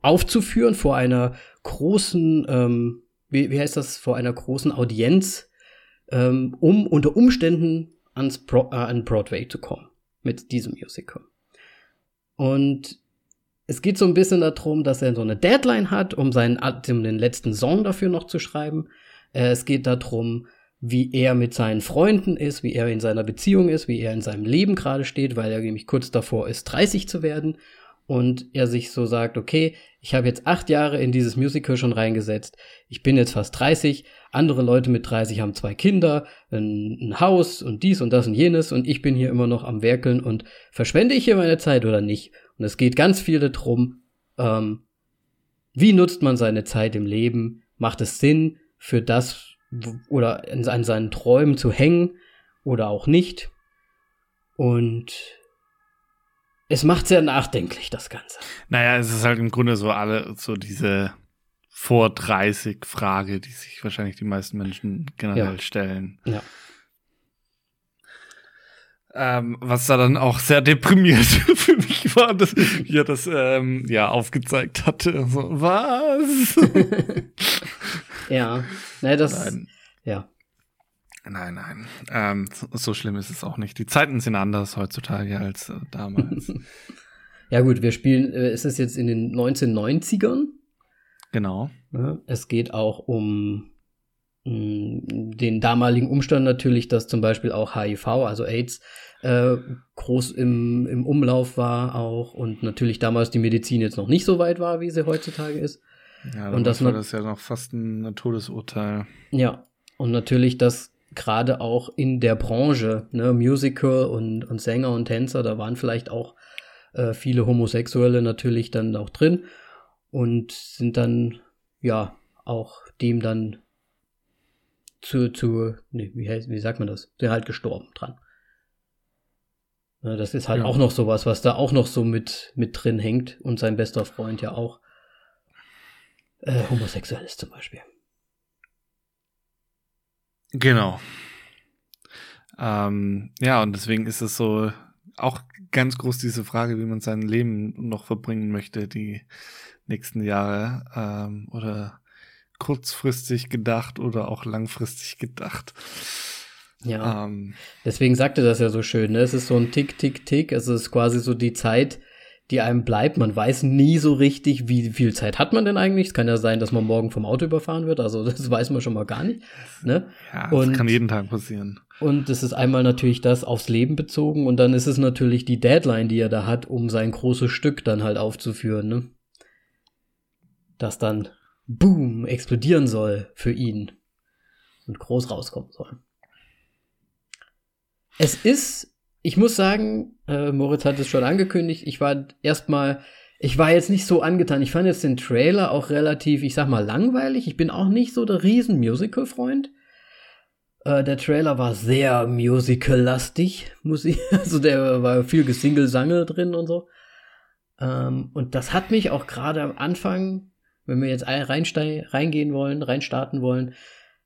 aufzuführen vor einer großen, ähm, wie, wie heißt das, vor einer großen Audienz, ähm, um unter Umständen ans Bro äh, an Broadway zu kommen mit diesem Musical. Und es geht so ein bisschen darum, dass er so eine Deadline hat, um seinen, um den letzten Song dafür noch zu schreiben. Äh, es geht darum, wie er mit seinen Freunden ist, wie er in seiner Beziehung ist, wie er in seinem Leben gerade steht, weil er nämlich kurz davor ist, 30 zu werden. Und er sich so sagt, okay, ich habe jetzt acht Jahre in dieses Musical schon reingesetzt. Ich bin jetzt fast 30. Andere Leute mit 30 haben zwei Kinder, ein, ein Haus und dies und das und jenes. Und ich bin hier immer noch am Werkeln und verschwende ich hier meine Zeit oder nicht? Und es geht ganz viel darum, ähm, wie nutzt man seine Zeit im Leben? Macht es Sinn? für das oder an seinen Träumen zu hängen oder auch nicht. Und es macht sehr nachdenklich, das Ganze. Naja, es ist halt im Grunde so alle, so diese vor 30 Frage, die sich wahrscheinlich die meisten Menschen generell ja. stellen. Ja. Ähm, was da dann auch sehr deprimiert für mich war, dass hier das ähm, ja aufgezeigt hatte. So, was? Ja, ne, das, nein. ja. Nein, nein. Ähm, so, so, schlimm ist es auch nicht. Die Zeiten sind anders heutzutage als äh, damals. ja gut, wir spielen, äh, ist es jetzt in den 1990ern? Genau. Ja, es geht auch um mh, mm, den damaligen Umstand natürlich, dass zum Beispiel auch HIV, also AIDS, äh, groß im, im Umlauf war auch und natürlich damals die Medizin jetzt noch nicht so weit war, wie sie heutzutage ist. Ja, und das war das ja noch fast ein Todesurteil. Ja, und natürlich, dass gerade auch in der Branche, ne, Musical und, und Sänger und Tänzer, da waren vielleicht auch äh, viele Homosexuelle natürlich dann auch drin und sind dann, ja, auch dem dann zu, zu, nee, wie, heißt, wie sagt man das? Sind halt gestorben dran. Ja, das ist halt ja. auch noch sowas, was da auch noch so mit, mit drin hängt und sein bester Freund ja auch äh, homosexuell ist zum Beispiel. Genau. Ähm, ja, und deswegen ist es so auch ganz groß diese Frage, wie man sein Leben noch verbringen möchte, die nächsten Jahre ähm, oder kurzfristig gedacht oder auch langfristig gedacht. Ja. Ähm, Deswegen sagte das ja so schön, ne? Es ist so ein Tick, Tick, Tick. Es ist quasi so die Zeit, die einem bleibt. Man weiß nie so richtig, wie viel Zeit hat man denn eigentlich. Es kann ja sein, dass man morgen vom Auto überfahren wird. Also das weiß man schon mal gar nicht. Ne? Ja, das und, kann jeden Tag passieren. Und es ist einmal natürlich das aufs Leben bezogen und dann ist es natürlich die Deadline, die er da hat, um sein großes Stück dann halt aufzuführen. Ne? Das dann boom explodieren soll für ihn und groß rauskommen soll. Es ist ich muss sagen, äh, Moritz hat es schon angekündigt, ich war erstmal, ich war jetzt nicht so angetan. Ich fand jetzt den Trailer auch relativ, ich sag mal, langweilig. Ich bin auch nicht so der riesen Musical-Freund. Äh, der Trailer war sehr musical-lastig, muss ich, also der war viel Gesingle-Sangel drin und so. Ähm, und das hat mich auch gerade am Anfang, wenn wir jetzt reingehen wollen, reinstarten wollen,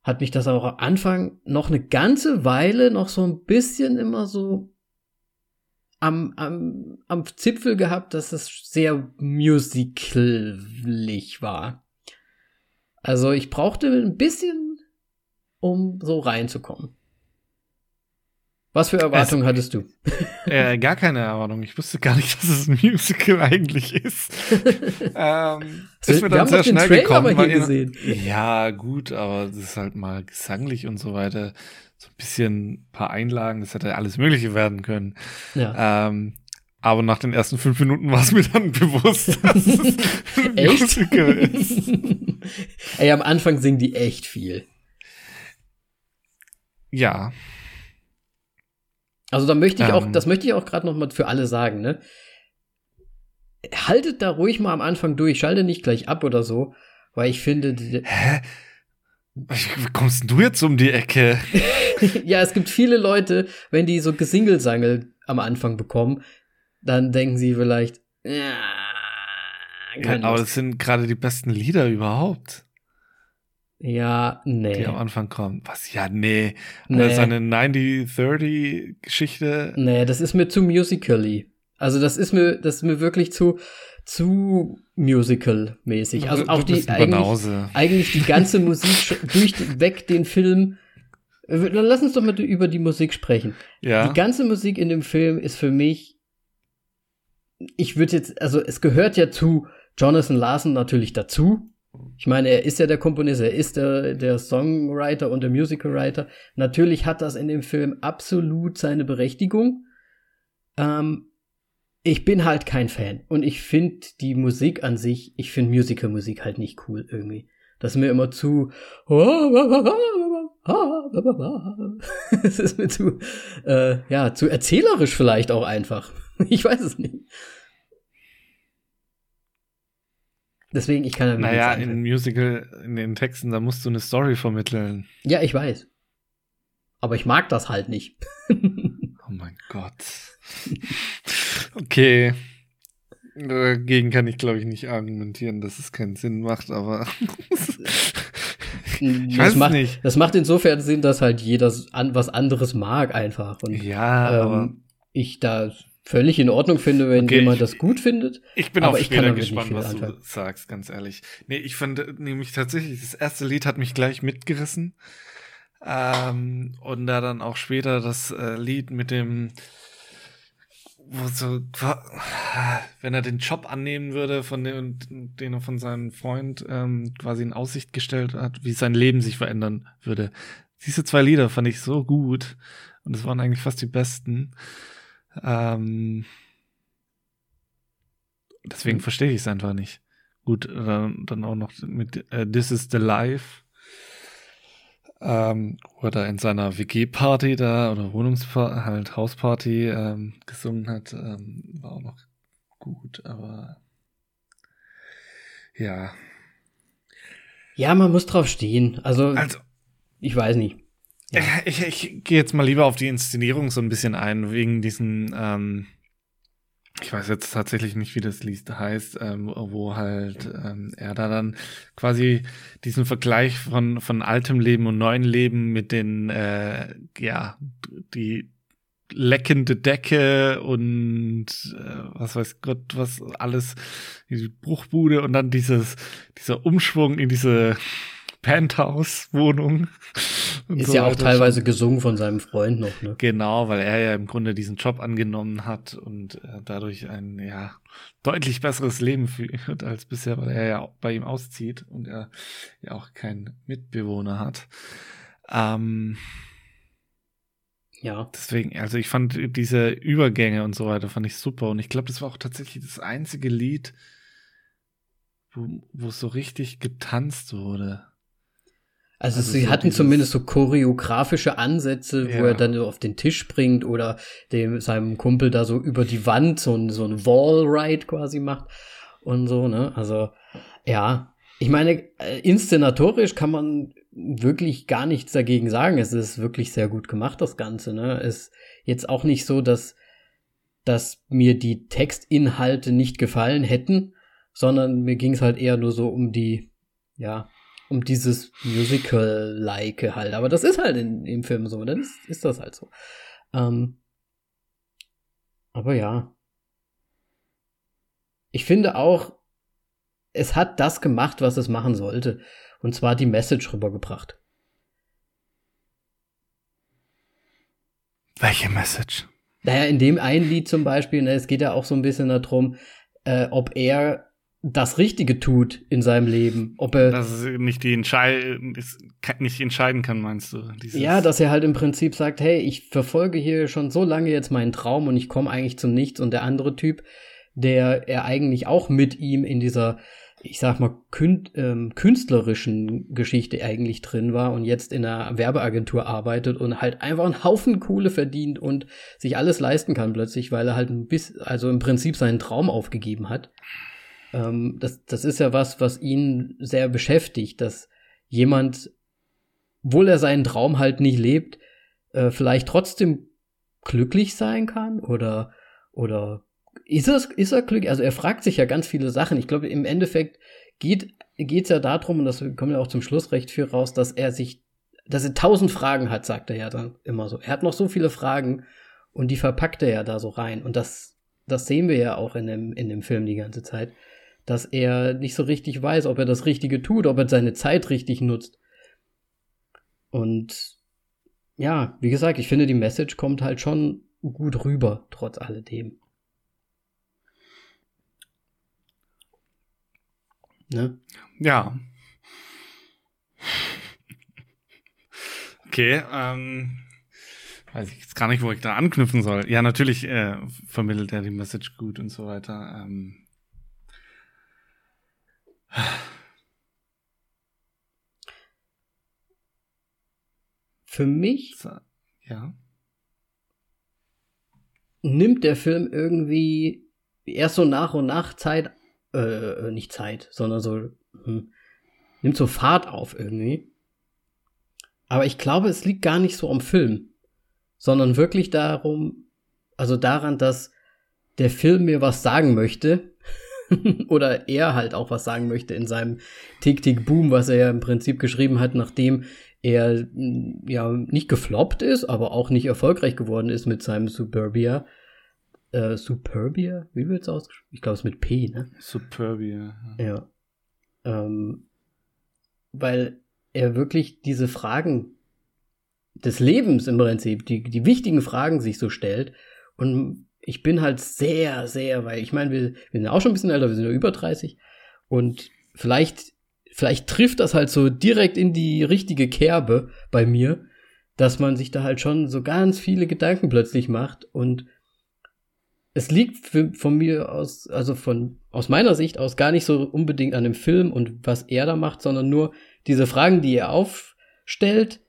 hat mich das auch am Anfang noch eine ganze Weile noch so ein bisschen immer so am, am, am Zipfel gehabt, dass es sehr musicalig war. Also ich brauchte ein bisschen, um so reinzukommen. Was für Erwartungen also, hattest du? Äh, gar keine Erwartung. Ich wusste gar nicht, dass es ein Musical eigentlich ist. ähm, ist mir dann sehr schnell gekommen. Weil gesehen. Ja, gut, aber das ist halt mal gesanglich und so weiter so ein bisschen ein paar Einlagen, das hätte alles Mögliche werden können. Ja. Ähm, aber nach den ersten fünf Minuten war es mir dann bewusst, dass es ein echt? Musical ist. Ey, am Anfang singen die echt viel. Ja. Also da möchte ich auch, ähm, das möchte ich auch gerade noch mal für alle sagen, ne? Haltet da ruhig mal am Anfang durch, schalte nicht gleich ab oder so, weil ich finde. Hä? Wie kommst du jetzt um die Ecke? ja, es gibt viele Leute, wenn die so Gesingelsangel am Anfang bekommen, dann denken sie vielleicht, ja, ja aber das sind gerade die besten Lieder überhaupt. Ja, nee. Die am Anfang kommen. Was? Ja, nee. nee. Also eine 90-30-Geschichte. Nee, das ist mir zu musically. Also das ist mir, das ist mir wirklich zu, zu Musical-mäßig. Also auch die eigentlich, eigentlich die ganze Musik durchweg den Film. Dann lass uns doch mal über die Musik sprechen. Ja. Die ganze Musik in dem Film ist für mich. Ich würde jetzt, also es gehört ja zu Jonathan Larson natürlich dazu. Ich meine, er ist ja der Komponist, er ist der, der Songwriter und der Musicalwriter. Natürlich hat das in dem Film absolut seine Berechtigung. Ähm, ich bin halt kein Fan. Und ich finde die Musik an sich, ich finde Musical-Musik halt nicht cool irgendwie. Das ist mir immer zu. Es ist mir zu, äh, ja, zu erzählerisch vielleicht auch einfach. Ich weiß es nicht. Deswegen, ich kann ja Naja, in Musical, in den Texten, da musst du eine Story vermitteln. Ja, ich weiß. Aber ich mag das halt nicht. oh mein Gott. Okay. Dagegen kann ich, glaube ich, nicht argumentieren, dass es keinen Sinn macht, aber. ich das weiß macht, nicht. Das macht insofern Sinn, dass halt jeder an, was anderes mag einfach. Und, ja, ähm, ich da völlig in Ordnung finde, wenn okay, jemand ich, das gut findet. Ich bin auch später gespannt, was anfangen. du sagst, ganz ehrlich. Nee, ich fand nämlich tatsächlich, das erste Lied hat mich gleich mitgerissen. Ähm, und da dann auch später das äh, Lied mit dem so, wenn er den Job annehmen würde, von dem, den er von seinem Freund ähm, quasi in Aussicht gestellt hat, wie sein Leben sich verändern würde. Diese zwei Lieder fand ich so gut und es waren eigentlich fast die besten. Ähm, deswegen mhm. verstehe ich es einfach nicht. Gut, dann, dann auch noch mit äh, This is the Life ähm, oder in seiner WG-Party da oder Wohnungsparty, halt Hausparty ähm, gesungen hat, ähm, war auch noch gut, aber ja. Ja, man muss drauf stehen. Also, also ich weiß nicht. Ja. Ich, ich gehe jetzt mal lieber auf die Inszenierung so ein bisschen ein, wegen diesen ähm, ich weiß jetzt tatsächlich nicht, wie das Lied heißt, ähm, wo halt ähm, er da dann quasi diesen Vergleich von, von altem Leben und neuen Leben mit den, äh, ja, die leckende Decke und äh, was weiß Gott, was alles, die Bruchbude und dann dieses, dieser Umschwung in diese Penthouse-Wohnung, ist so ja auch teilweise schon. gesungen von seinem Freund noch, ne? Genau, weil er ja im Grunde diesen Job angenommen hat und äh, dadurch ein ja deutlich besseres Leben führt als bisher, weil er ja bei ihm auszieht und er ja auch keinen Mitbewohner hat. Ähm, ja. Deswegen, also ich fand diese Übergänge und so weiter fand ich super und ich glaube, das war auch tatsächlich das einzige Lied, wo, wo so richtig getanzt wurde. Also, also sie so hatten zumindest so choreografische Ansätze, ja. wo er dann so auf den Tisch springt oder dem seinem Kumpel da so über die Wand so ein, so ein Wall-Ride quasi macht und so, ne? Also, ja. Ich meine, äh, inszenatorisch kann man wirklich gar nichts dagegen sagen. Es ist wirklich sehr gut gemacht, das Ganze, ne? Ist jetzt auch nicht so, dass, dass mir die Textinhalte nicht gefallen hätten, sondern mir ging es halt eher nur so um die, ja, um dieses Musical-like halt. Aber das ist halt in, im Film so, dann ist, ist das halt so. Ähm, aber ja. Ich finde auch, es hat das gemacht, was es machen sollte. Und zwar die Message rübergebracht. Welche Message? Naja, in dem einen Lied zum Beispiel, ne, es geht ja auch so ein bisschen darum, äh, ob er das Richtige tut in seinem Leben. Ob er dass er nicht die Entschei nicht entscheiden kann, meinst du? Dieses ja, dass er halt im Prinzip sagt, hey, ich verfolge hier schon so lange jetzt meinen Traum und ich komme eigentlich zum Nichts. Und der andere Typ, der er eigentlich auch mit ihm in dieser, ich sag mal, kün ähm, künstlerischen Geschichte eigentlich drin war und jetzt in einer Werbeagentur arbeitet und halt einfach einen Haufen Kohle verdient und sich alles leisten kann plötzlich, weil er halt ein bisschen, also im Prinzip seinen Traum aufgegeben hat. Ähm, das, das ist ja was, was ihn sehr beschäftigt, dass jemand, obwohl er seinen Traum halt nicht lebt, äh, vielleicht trotzdem glücklich sein kann oder, oder ist er, ist er glücklich? Also er fragt sich ja ganz viele Sachen. Ich glaube, im Endeffekt geht es ja darum, und das kommt ja auch zum Schluss recht viel raus, dass er sich, dass er tausend Fragen hat, sagt er ja dann immer so. Er hat noch so viele Fragen und die verpackt er ja da so rein. Und das, das sehen wir ja auch in dem, in dem Film die ganze Zeit dass er nicht so richtig weiß, ob er das Richtige tut, ob er seine Zeit richtig nutzt. Und ja, wie gesagt, ich finde, die Message kommt halt schon gut rüber, trotz alledem. Ne? Ja. Okay, ähm, weiß ich jetzt gar nicht, wo ich da anknüpfen soll. Ja, natürlich äh, vermittelt er die Message gut und so weiter. Ähm, für mich ja. nimmt der Film irgendwie erst so nach und nach Zeit, äh, äh, nicht Zeit, sondern so, hm, nimmt so Fahrt auf irgendwie. Aber ich glaube, es liegt gar nicht so am Film, sondern wirklich darum, also daran, dass der Film mir was sagen möchte oder er halt auch was sagen möchte in seinem Tick Tick Boom, was er ja im Prinzip geschrieben hat, nachdem er mm, ja nicht gefloppt ist, aber auch nicht erfolgreich geworden ist mit seinem Superbia. Äh, Superbia? Wie wird's ausgesprochen? Ich glaube, es ist mit P, ne? Superbia. Ja. Ähm, weil er wirklich diese Fragen des Lebens im Prinzip, die, die wichtigen Fragen sich so stellt und ich bin halt sehr, sehr, weil ich meine, wir, wir sind auch schon ein bisschen älter, wir sind ja über 30 und vielleicht, vielleicht trifft das halt so direkt in die richtige Kerbe bei mir, dass man sich da halt schon so ganz viele Gedanken plötzlich macht und es liegt für, von mir aus, also von, aus meiner Sicht aus gar nicht so unbedingt an dem Film und was er da macht, sondern nur diese Fragen, die er aufstellt,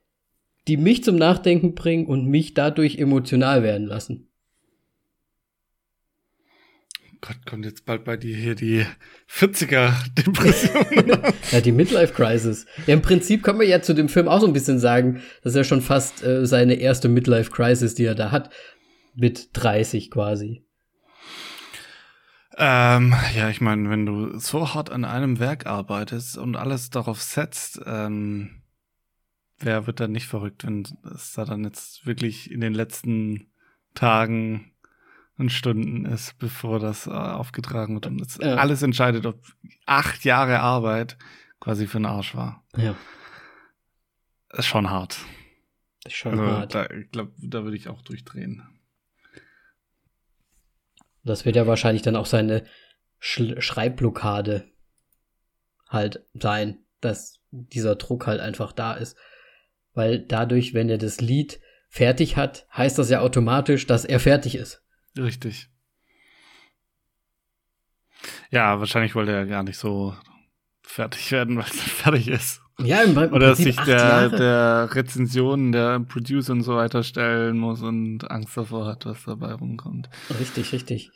die mich zum Nachdenken bringen und mich dadurch emotional werden lassen. Gott, kommt jetzt bald bei dir hier die 40er-Depression. ja, die Midlife-Crisis. Ja, im Prinzip kann man ja zu dem Film auch so ein bisschen sagen, das ist ja schon fast äh, seine erste Midlife-Crisis, die er da hat. Mit 30 quasi. Ähm, ja, ich meine, wenn du so hart an einem Werk arbeitest und alles darauf setzt, ähm, wer wird dann nicht verrückt, wenn es da dann jetzt wirklich in den letzten Tagen und Stunden ist, bevor das äh, aufgetragen wird. Und ja. alles entscheidet, ob acht Jahre Arbeit quasi für den Arsch war. Ja. ist schon hart. Das ist schon also, hart. Da, ich glaube, da würde ich auch durchdrehen. Das wird ja wahrscheinlich dann auch seine Sch Schreibblockade halt sein, dass dieser Druck halt einfach da ist. Weil dadurch, wenn er das Lied fertig hat, heißt das ja automatisch, dass er fertig ist. Richtig. Ja, wahrscheinlich wollte er gar nicht so fertig werden, weil es fertig ist. Ja, im, im Oder dass sich der, der Rezensionen, der Producer und so weiter stellen muss und Angst davor hat, was dabei rumkommt. Richtig, richtig.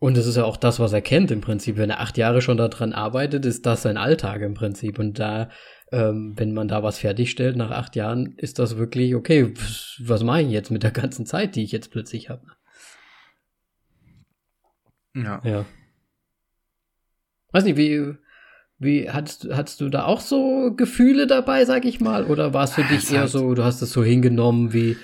Und es ist ja auch das, was er kennt im Prinzip. Wenn er acht Jahre schon daran arbeitet, ist das sein Alltag im Prinzip. Und da, ähm, wenn man da was fertigstellt nach acht Jahren, ist das wirklich, okay, was mache ich jetzt mit der ganzen Zeit, die ich jetzt plötzlich habe? Ja. Ja. Weiß nicht, wie, wie hattest, hattest du da auch so Gefühle dabei, sag ich mal? Oder war es für dich eher halt so, du hast es so hingenommen wie.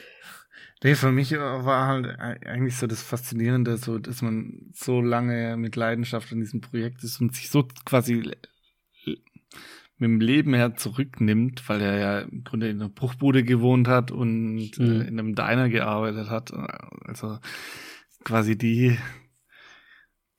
Nee, für mich war halt eigentlich so das Faszinierende, so, dass man so lange mit Leidenschaft an diesem Projekt ist und sich so quasi mit dem Leben her zurücknimmt, weil er ja im Grunde in einer Bruchbude gewohnt hat und mhm. äh, in einem Diner gearbeitet hat. Also quasi die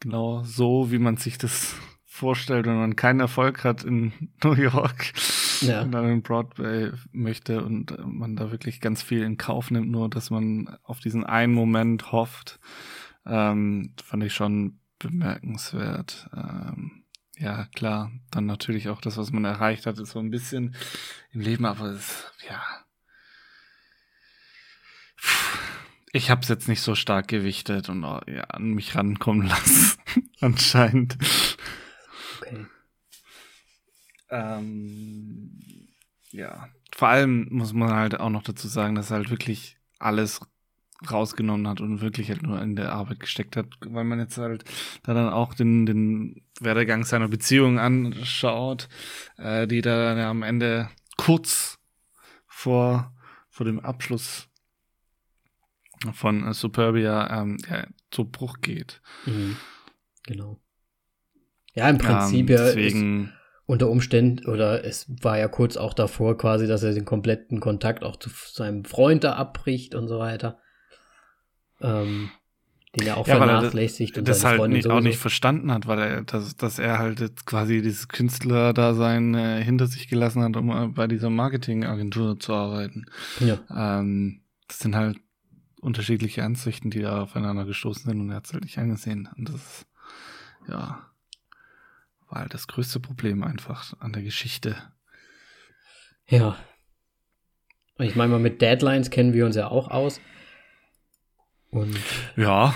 genau so, wie man sich das vorstellt, wenn man keinen Erfolg hat in New York ja. und dann in Broadway möchte und man da wirklich ganz viel in Kauf nimmt, nur dass man auf diesen einen Moment hofft, ähm, fand ich schon bemerkenswert. Ähm, ja, klar, dann natürlich auch das, was man erreicht hat, ist so ein bisschen im Leben, aber es, ja. Ich habe es jetzt nicht so stark gewichtet und ja, an mich rankommen lassen, anscheinend. Okay. Ähm, ja, vor allem muss man halt auch noch dazu sagen, dass er halt wirklich alles rausgenommen hat und wirklich halt nur in der Arbeit gesteckt hat, weil man jetzt halt da dann auch den, den Werdegang seiner Beziehung anschaut, äh, die da dann am Ende kurz vor, vor dem Abschluss von Superbia ähm, ja, zu Bruch geht. Mhm. Genau. Ja, im Prinzip ähm, deswegen, ja. Unter Umständen, oder es war ja kurz auch davor quasi, dass er den kompletten Kontakt auch zu seinem Freund da abbricht und so weiter. Ähm, den er auch ja, vernachlässigt er das, und das halt nicht, auch nicht verstanden hat, weil er, dass, dass er halt jetzt quasi dieses Künstler-Dasein äh, hinter sich gelassen hat, um äh, bei dieser Marketingagentur zu arbeiten. Ja. Ähm, das sind halt unterschiedliche Ansichten, die da aufeinander gestoßen sind und er hat es halt nicht angesehen. Und das ist, ja, war halt das größte Problem einfach an der Geschichte. Ja. Ich meine mal, mit Deadlines kennen wir uns ja auch aus. Und ja.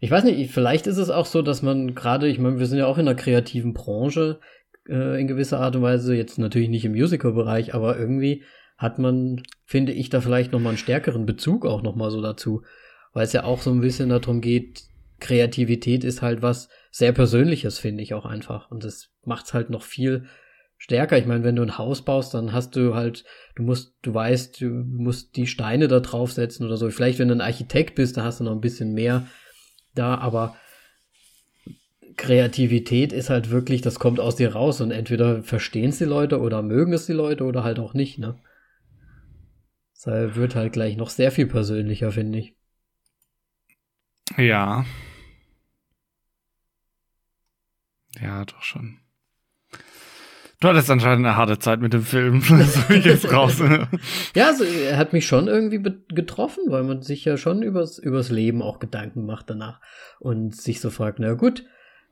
Ich weiß nicht, vielleicht ist es auch so, dass man gerade, ich meine, wir sind ja auch in einer kreativen Branche äh, in gewisser Art und Weise, jetzt natürlich nicht im Musical-Bereich, aber irgendwie hat man, finde ich, da vielleicht nochmal einen stärkeren Bezug auch nochmal so dazu, weil es ja auch so ein bisschen darum geht, Kreativität ist halt was sehr Persönliches, finde ich auch einfach. Und das macht es halt noch viel stärker. Ich meine, wenn du ein Haus baust, dann hast du halt, du musst, du weißt, du musst die Steine da draufsetzen oder so. Vielleicht, wenn du ein Architekt bist, da hast du noch ein bisschen mehr da, aber Kreativität ist halt wirklich, das kommt aus dir raus und entweder verstehen es die Leute oder mögen es die Leute oder halt auch nicht, ne? Das wird halt gleich noch sehr viel persönlicher, finde ich. Ja. Ja, doch schon. Du hattest anscheinend eine harte Zeit mit dem Film. so ich jetzt raus. ja, also er hat mich schon irgendwie getroffen, weil man sich ja schon übers, übers Leben auch Gedanken macht danach und sich so fragt, na gut,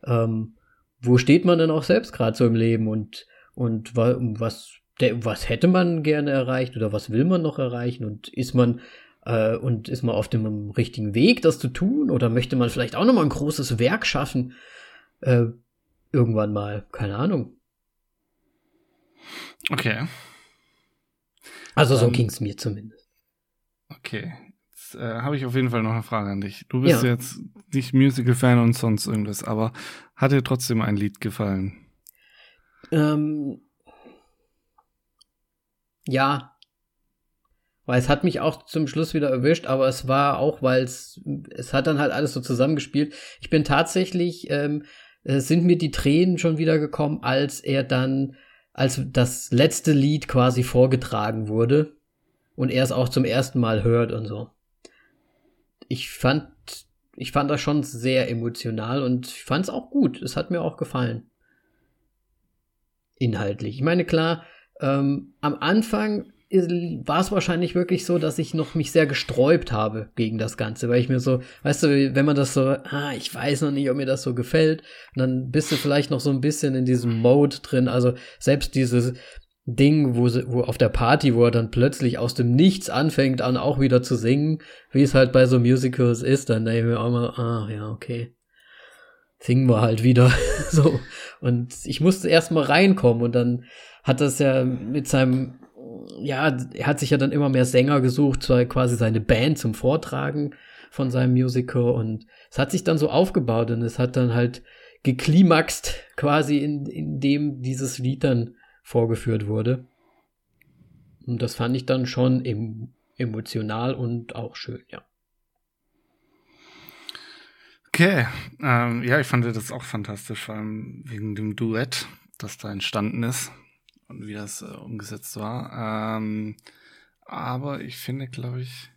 ähm, wo steht man denn auch selbst gerade so im Leben und, und was, was hätte man gerne erreicht oder was will man noch erreichen und ist man äh, und ist man auf dem richtigen Weg, das zu tun? Oder möchte man vielleicht auch nochmal ein großes Werk schaffen? Äh, irgendwann mal, keine Ahnung. Okay. Also so um, ähm, ging es mir zumindest. Okay. Jetzt äh, habe ich auf jeden Fall noch eine Frage an dich. Du bist ja. jetzt nicht Musical-Fan und sonst irgendwas, aber hat dir trotzdem ein Lied gefallen? Ähm, ja, weil es hat mich auch zum Schluss wieder erwischt, aber es war auch, weil es, es hat dann halt alles so zusammengespielt. Ich bin tatsächlich, ähm, sind mir die Tränen schon wieder gekommen, als er dann, als das letzte Lied quasi vorgetragen wurde. und er es auch zum ersten Mal hört und so. Ich fand, ich fand das schon sehr emotional und ich fand es auch gut. Es hat mir auch gefallen. Inhaltlich. Ich meine, klar, ähm, am Anfang war es wahrscheinlich wirklich so, dass ich noch mich sehr gesträubt habe gegen das Ganze, weil ich mir so, weißt du, wenn man das so, ah, ich weiß noch nicht, ob mir das so gefällt, dann bist du vielleicht noch so ein bisschen in diesem Mode drin, also selbst dieses Ding, wo, sie, wo auf der Party, wo er dann plötzlich aus dem Nichts anfängt an auch wieder zu singen, wie es halt bei so Musicals ist, dann denke ich mir auch mal, ah, ja, okay. Singen wir halt wieder. so. Und ich musste erst mal reinkommen und dann hat das ja mit seinem ja, er hat sich ja dann immer mehr Sänger gesucht, zwar quasi seine Band zum Vortragen von seinem Musical und es hat sich dann so aufgebaut und es hat dann halt geklimaxt quasi in, in dem dieses Lied dann vorgeführt wurde. Und das fand ich dann schon em emotional und auch schön, ja. Okay, ähm, ja, ich fand das auch fantastisch, vor allem wegen dem Duett, das da entstanden ist und wie das äh, umgesetzt war. Ähm, aber ich finde, glaube ich,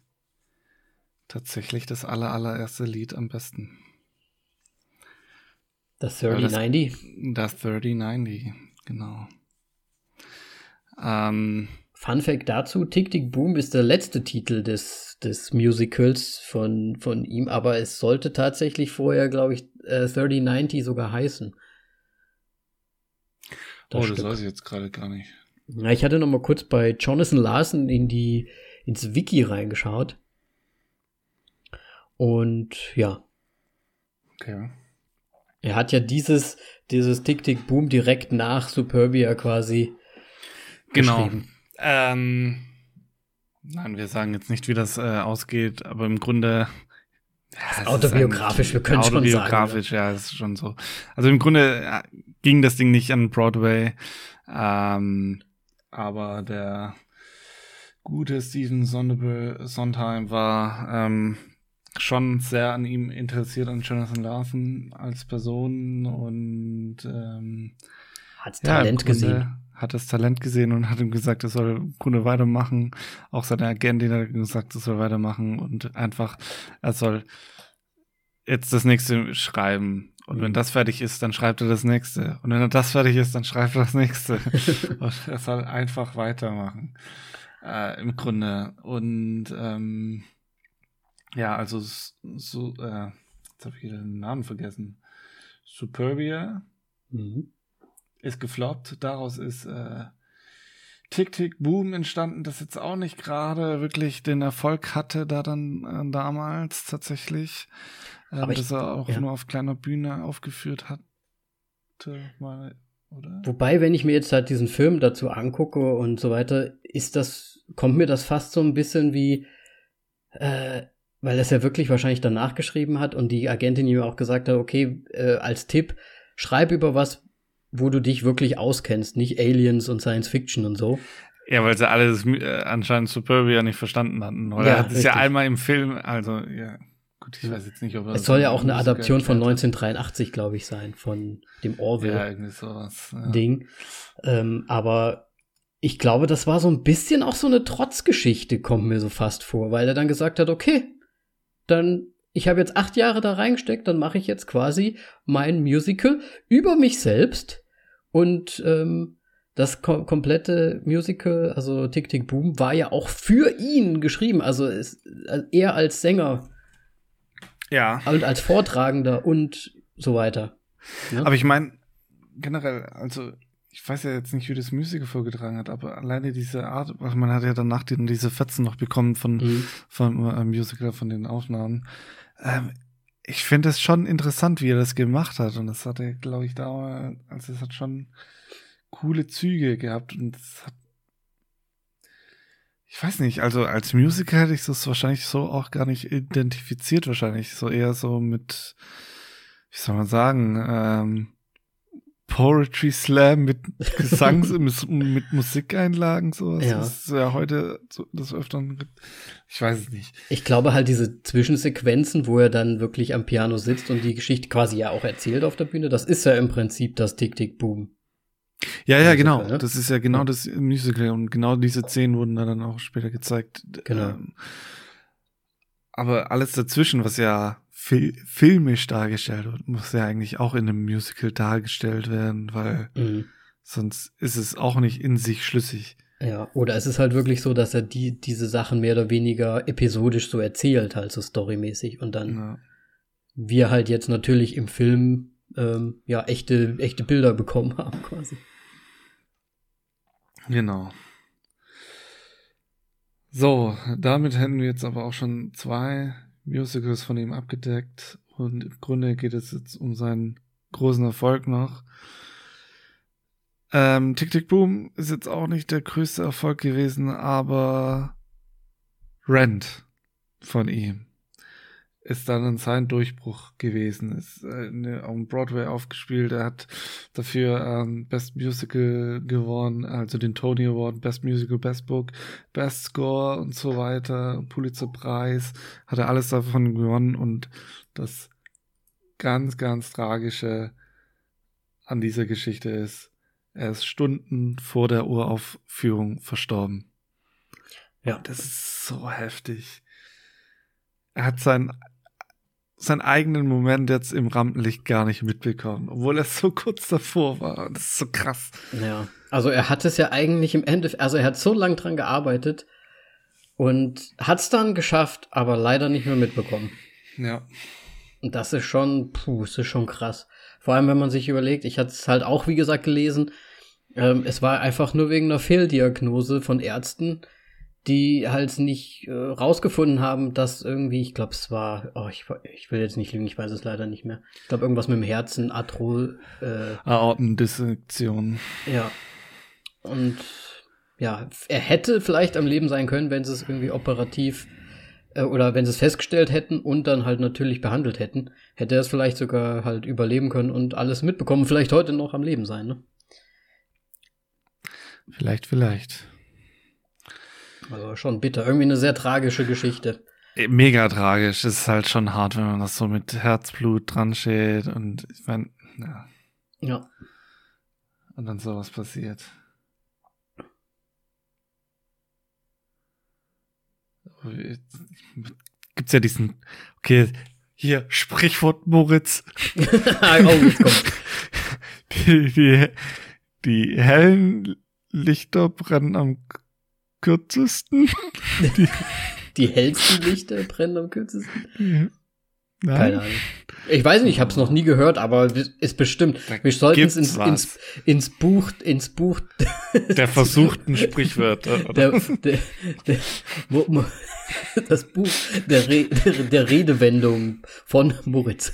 tatsächlich das aller, allererste Lied am besten. Das 3090? Das, das 3090, genau. Ähm, Fun Fact dazu: Tick Tick Boom ist der letzte Titel des, des Musicals von, von ihm, aber es sollte tatsächlich vorher, glaube ich, äh, 3090 sogar heißen. Das oh, Stück. das weiß ich jetzt gerade gar nicht. Ja, ich hatte noch mal kurz bei Jonathan Larson in die, ins Wiki reingeschaut. Und ja. Okay. Er hat ja dieses, dieses Tick-Tick-Boom direkt nach Superbia quasi. Genau. Ähm, nein, wir sagen jetzt nicht, wie das äh, ausgeht, aber im Grunde ja, autobiografisch, wir können schon sagen. Autobiografisch, ja, ist schon so. Also im Grunde äh, ging das Ding nicht an Broadway, ähm, aber der gute Steven Sondheim war ähm, schon sehr an ihm interessiert, an Jonathan Larson als Person und ähm, hat Talent ja, gesehen. Hat das Talent gesehen und hat ihm gesagt, er soll im Grunde weitermachen. Auch seine Agentin hat gesagt, er soll weitermachen und einfach, er soll jetzt das nächste schreiben. Und wenn mhm. das fertig ist, dann schreibt er das nächste. Und wenn das fertig ist, dann schreibt er das nächste. und er soll einfach weitermachen. Äh, Im Grunde. Und ähm, ja, also so, äh, jetzt habe ich den Namen vergessen. Superbia mhm. ist gefloppt. Daraus ist äh, Tick Tick Boom entstanden, das jetzt auch nicht gerade wirklich den Erfolg hatte, da dann äh, damals tatsächlich. Ähm, Aber dass er auch ja. nur auf kleiner Bühne aufgeführt hatte. Mal, oder? Wobei, wenn ich mir jetzt halt diesen Film dazu angucke und so weiter, ist das, kommt mir das fast so ein bisschen wie, äh, weil er es ja wirklich wahrscheinlich danach geschrieben hat und die Agentin ihm auch gesagt hat, okay, äh, als Tipp, schreib über was, wo du dich wirklich auskennst, nicht Aliens und Science Fiction und so. Ja, weil sie alles äh, anscheinend Superbia nicht verstanden hatten. Oder ja, hat es ja einmal im Film, also ja. Gut, ich weiß jetzt nicht, ob es soll ja auch eine Adaption von 1983, glaube ich, sein, von dem Orville ja, irgendwie sowas, ja. Ding. Ähm, aber ich glaube, das war so ein bisschen auch so eine Trotzgeschichte, kommt mir so fast vor, weil er dann gesagt hat, okay, dann ich habe jetzt acht Jahre da reingesteckt, dann mache ich jetzt quasi mein Musical über mich selbst und ähm, das kom komplette Musical, also Tick Tick Boom, war ja auch für ihn geschrieben, also es, er als Sänger ja. Und als Vortragender und so weiter. Ne? Aber ich meine, generell, also ich weiß ja jetzt nicht, wie das Musical vorgetragen hat, aber alleine diese Art, man hat ja danach die, diese Fetzen noch bekommen von, mhm. von äh, Musical, von den Aufnahmen. Ähm, ich finde es schon interessant, wie er das gemacht hat. Und das hat er, glaube ich, damals, also es hat schon coole Züge gehabt und es hat ich weiß nicht, also als Musiker hätte ich das wahrscheinlich so auch gar nicht identifiziert, wahrscheinlich. So eher so mit, wie soll man sagen, ähm, Poetry Slam mit Gesangs, mit Musikeinlagen, sowas. Ja. Das ist ja heute so, das Öfteren gibt. Ich weiß es nicht. Ich glaube halt diese Zwischensequenzen, wo er dann wirklich am Piano sitzt und die Geschichte quasi ja auch erzählt auf der Bühne, das ist ja im Prinzip das Tick-Tick-Boom. Ja, ja, genau. Ne? Das ist ja genau ja. das Musical und genau diese Szenen wurden dann auch später gezeigt. Genau. Ähm, aber alles dazwischen, was ja fil filmisch dargestellt wird, muss ja eigentlich auch in einem Musical dargestellt werden, weil mhm. sonst ist es auch nicht in sich schlüssig. Ja, oder es ist halt wirklich so, dass er die, diese Sachen mehr oder weniger episodisch so erzählt, halt so storymäßig und dann ja. wir halt jetzt natürlich im Film ähm, ja echte, echte Bilder bekommen haben, quasi. Genau. So, damit hätten wir jetzt aber auch schon zwei Musicals von ihm abgedeckt und im Grunde geht es jetzt um seinen großen Erfolg noch. Ähm, Tick Tick Boom ist jetzt auch nicht der größte Erfolg gewesen, aber Rent von ihm ist dann sein Durchbruch gewesen. Ist äh, ne, auf Broadway aufgespielt. Er hat dafür ähm, Best Musical gewonnen, also den Tony Award, Best Musical, Best Book, Best Score und so weiter, Pulitzer Preis, hat er alles davon gewonnen und das ganz, ganz tragische an dieser Geschichte ist, er ist Stunden vor der Uraufführung verstorben. Ja. Das ist so heftig. Er hat sein seinen eigenen Moment jetzt im Rampenlicht gar nicht mitbekommen, obwohl er so kurz davor war. Das ist so krass. Ja, also er hat es ja eigentlich im Endeffekt, also er hat so lange dran gearbeitet und hat es dann geschafft, aber leider nicht mehr mitbekommen. Ja. Und das ist schon, puh, das ist schon krass. Vor allem, wenn man sich überlegt, ich hatte es halt auch, wie gesagt, gelesen, ähm, es war einfach nur wegen einer Fehldiagnose von Ärzten, die halt nicht äh, rausgefunden haben, dass irgendwie, ich glaube, es war, oh, ich, ich will jetzt nicht lügen, ich weiß es leider nicht mehr. Ich glaube, irgendwas mit dem Herzen, Atro. Äh, Aortendissektion. Ja. Und ja, er hätte vielleicht am Leben sein können, wenn sie es irgendwie operativ äh, oder wenn sie es festgestellt hätten und dann halt natürlich behandelt hätten, hätte er es vielleicht sogar halt überleben können und alles mitbekommen, vielleicht heute noch am Leben sein, ne? Vielleicht, vielleicht. Also schon bitter. Irgendwie eine sehr tragische Geschichte. Mega tragisch. Es ist halt schon hart, wenn man das so mit Herzblut dran steht und ich meine, ja. Ja. Und dann sowas passiert. Gibt's ja diesen, okay, hier, Sprichwort Moritz. oh, jetzt kommt. Die, die, die hellen Lichter brennen am kürzesten. Die, die hellsten Lichter brennen am kürzesten? Ja. Nein. Keine Ahnung. Ich weiß nicht, ich habe es noch nie gehört, aber ist bestimmt. Wir sollten es ins, ins, ins, Buch, ins Buch der versuchten Sprichwörter. Der, der, der, wo, das Buch der, Re, der Redewendung von Moritz.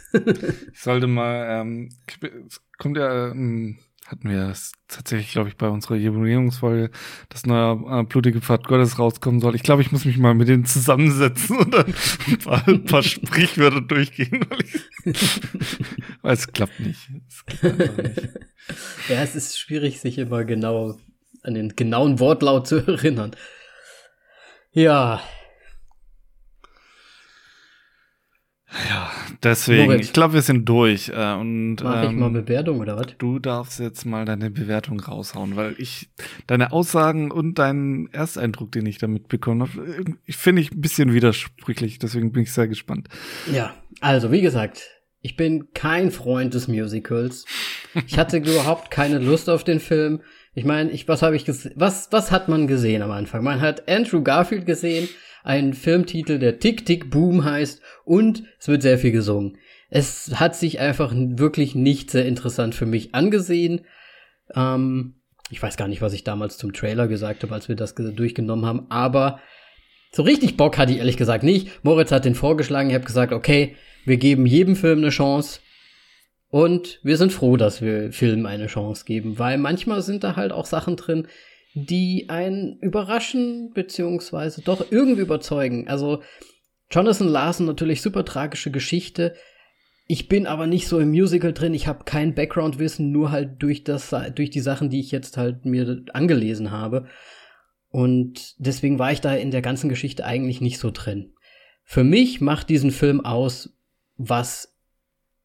Ich sollte mal, ähm, kommt ja ähm, hatten wir es tatsächlich, glaube ich, bei unserer Jubiläumsfolge, dass neuer äh, blutige Pfad Gottes rauskommen soll. Ich glaube, ich muss mich mal mit denen zusammensetzen und dann ein paar, ein paar Sprichwörter durchgehen, weil, ich, weil es klappt nicht. Es klappt nicht. Ja, es ist schwierig, sich immer genau an den genauen Wortlaut zu erinnern. Ja, Ja, deswegen, Moritz. ich glaube, wir sind durch. Äh, und, Mach ähm, ich mal Bewertung oder was? Du darfst jetzt mal deine Bewertung raushauen, weil ich deine Aussagen und deinen Ersteindruck, den ich damit bekommen habe, ich finde ich ein bisschen widersprüchlich, deswegen bin ich sehr gespannt. Ja, also wie gesagt, ich bin kein Freund des Musicals. Ich hatte überhaupt keine Lust auf den Film. Ich meine, ich, was habe ich? Was, was hat man gesehen am Anfang? Man hat Andrew Garfield gesehen, einen Filmtitel, der Tick Tick Boom heißt und es wird sehr viel gesungen. Es hat sich einfach wirklich nicht sehr interessant für mich angesehen. Ähm, ich weiß gar nicht, was ich damals zum Trailer gesagt habe, als wir das durchgenommen haben, aber so richtig Bock hatte ich ehrlich gesagt nicht. Moritz hat den vorgeschlagen, ich habe gesagt, okay, wir geben jedem Film eine Chance. Und wir sind froh, dass wir Filmen eine Chance geben, weil manchmal sind da halt auch Sachen drin, die einen überraschen, beziehungsweise doch irgendwie überzeugen. Also Jonathan Larson natürlich super tragische Geschichte. Ich bin aber nicht so im Musical drin. Ich habe kein Background-Wissen, nur halt durch das, durch die Sachen, die ich jetzt halt mir angelesen habe. Und deswegen war ich da in der ganzen Geschichte eigentlich nicht so drin. Für mich macht diesen Film aus, was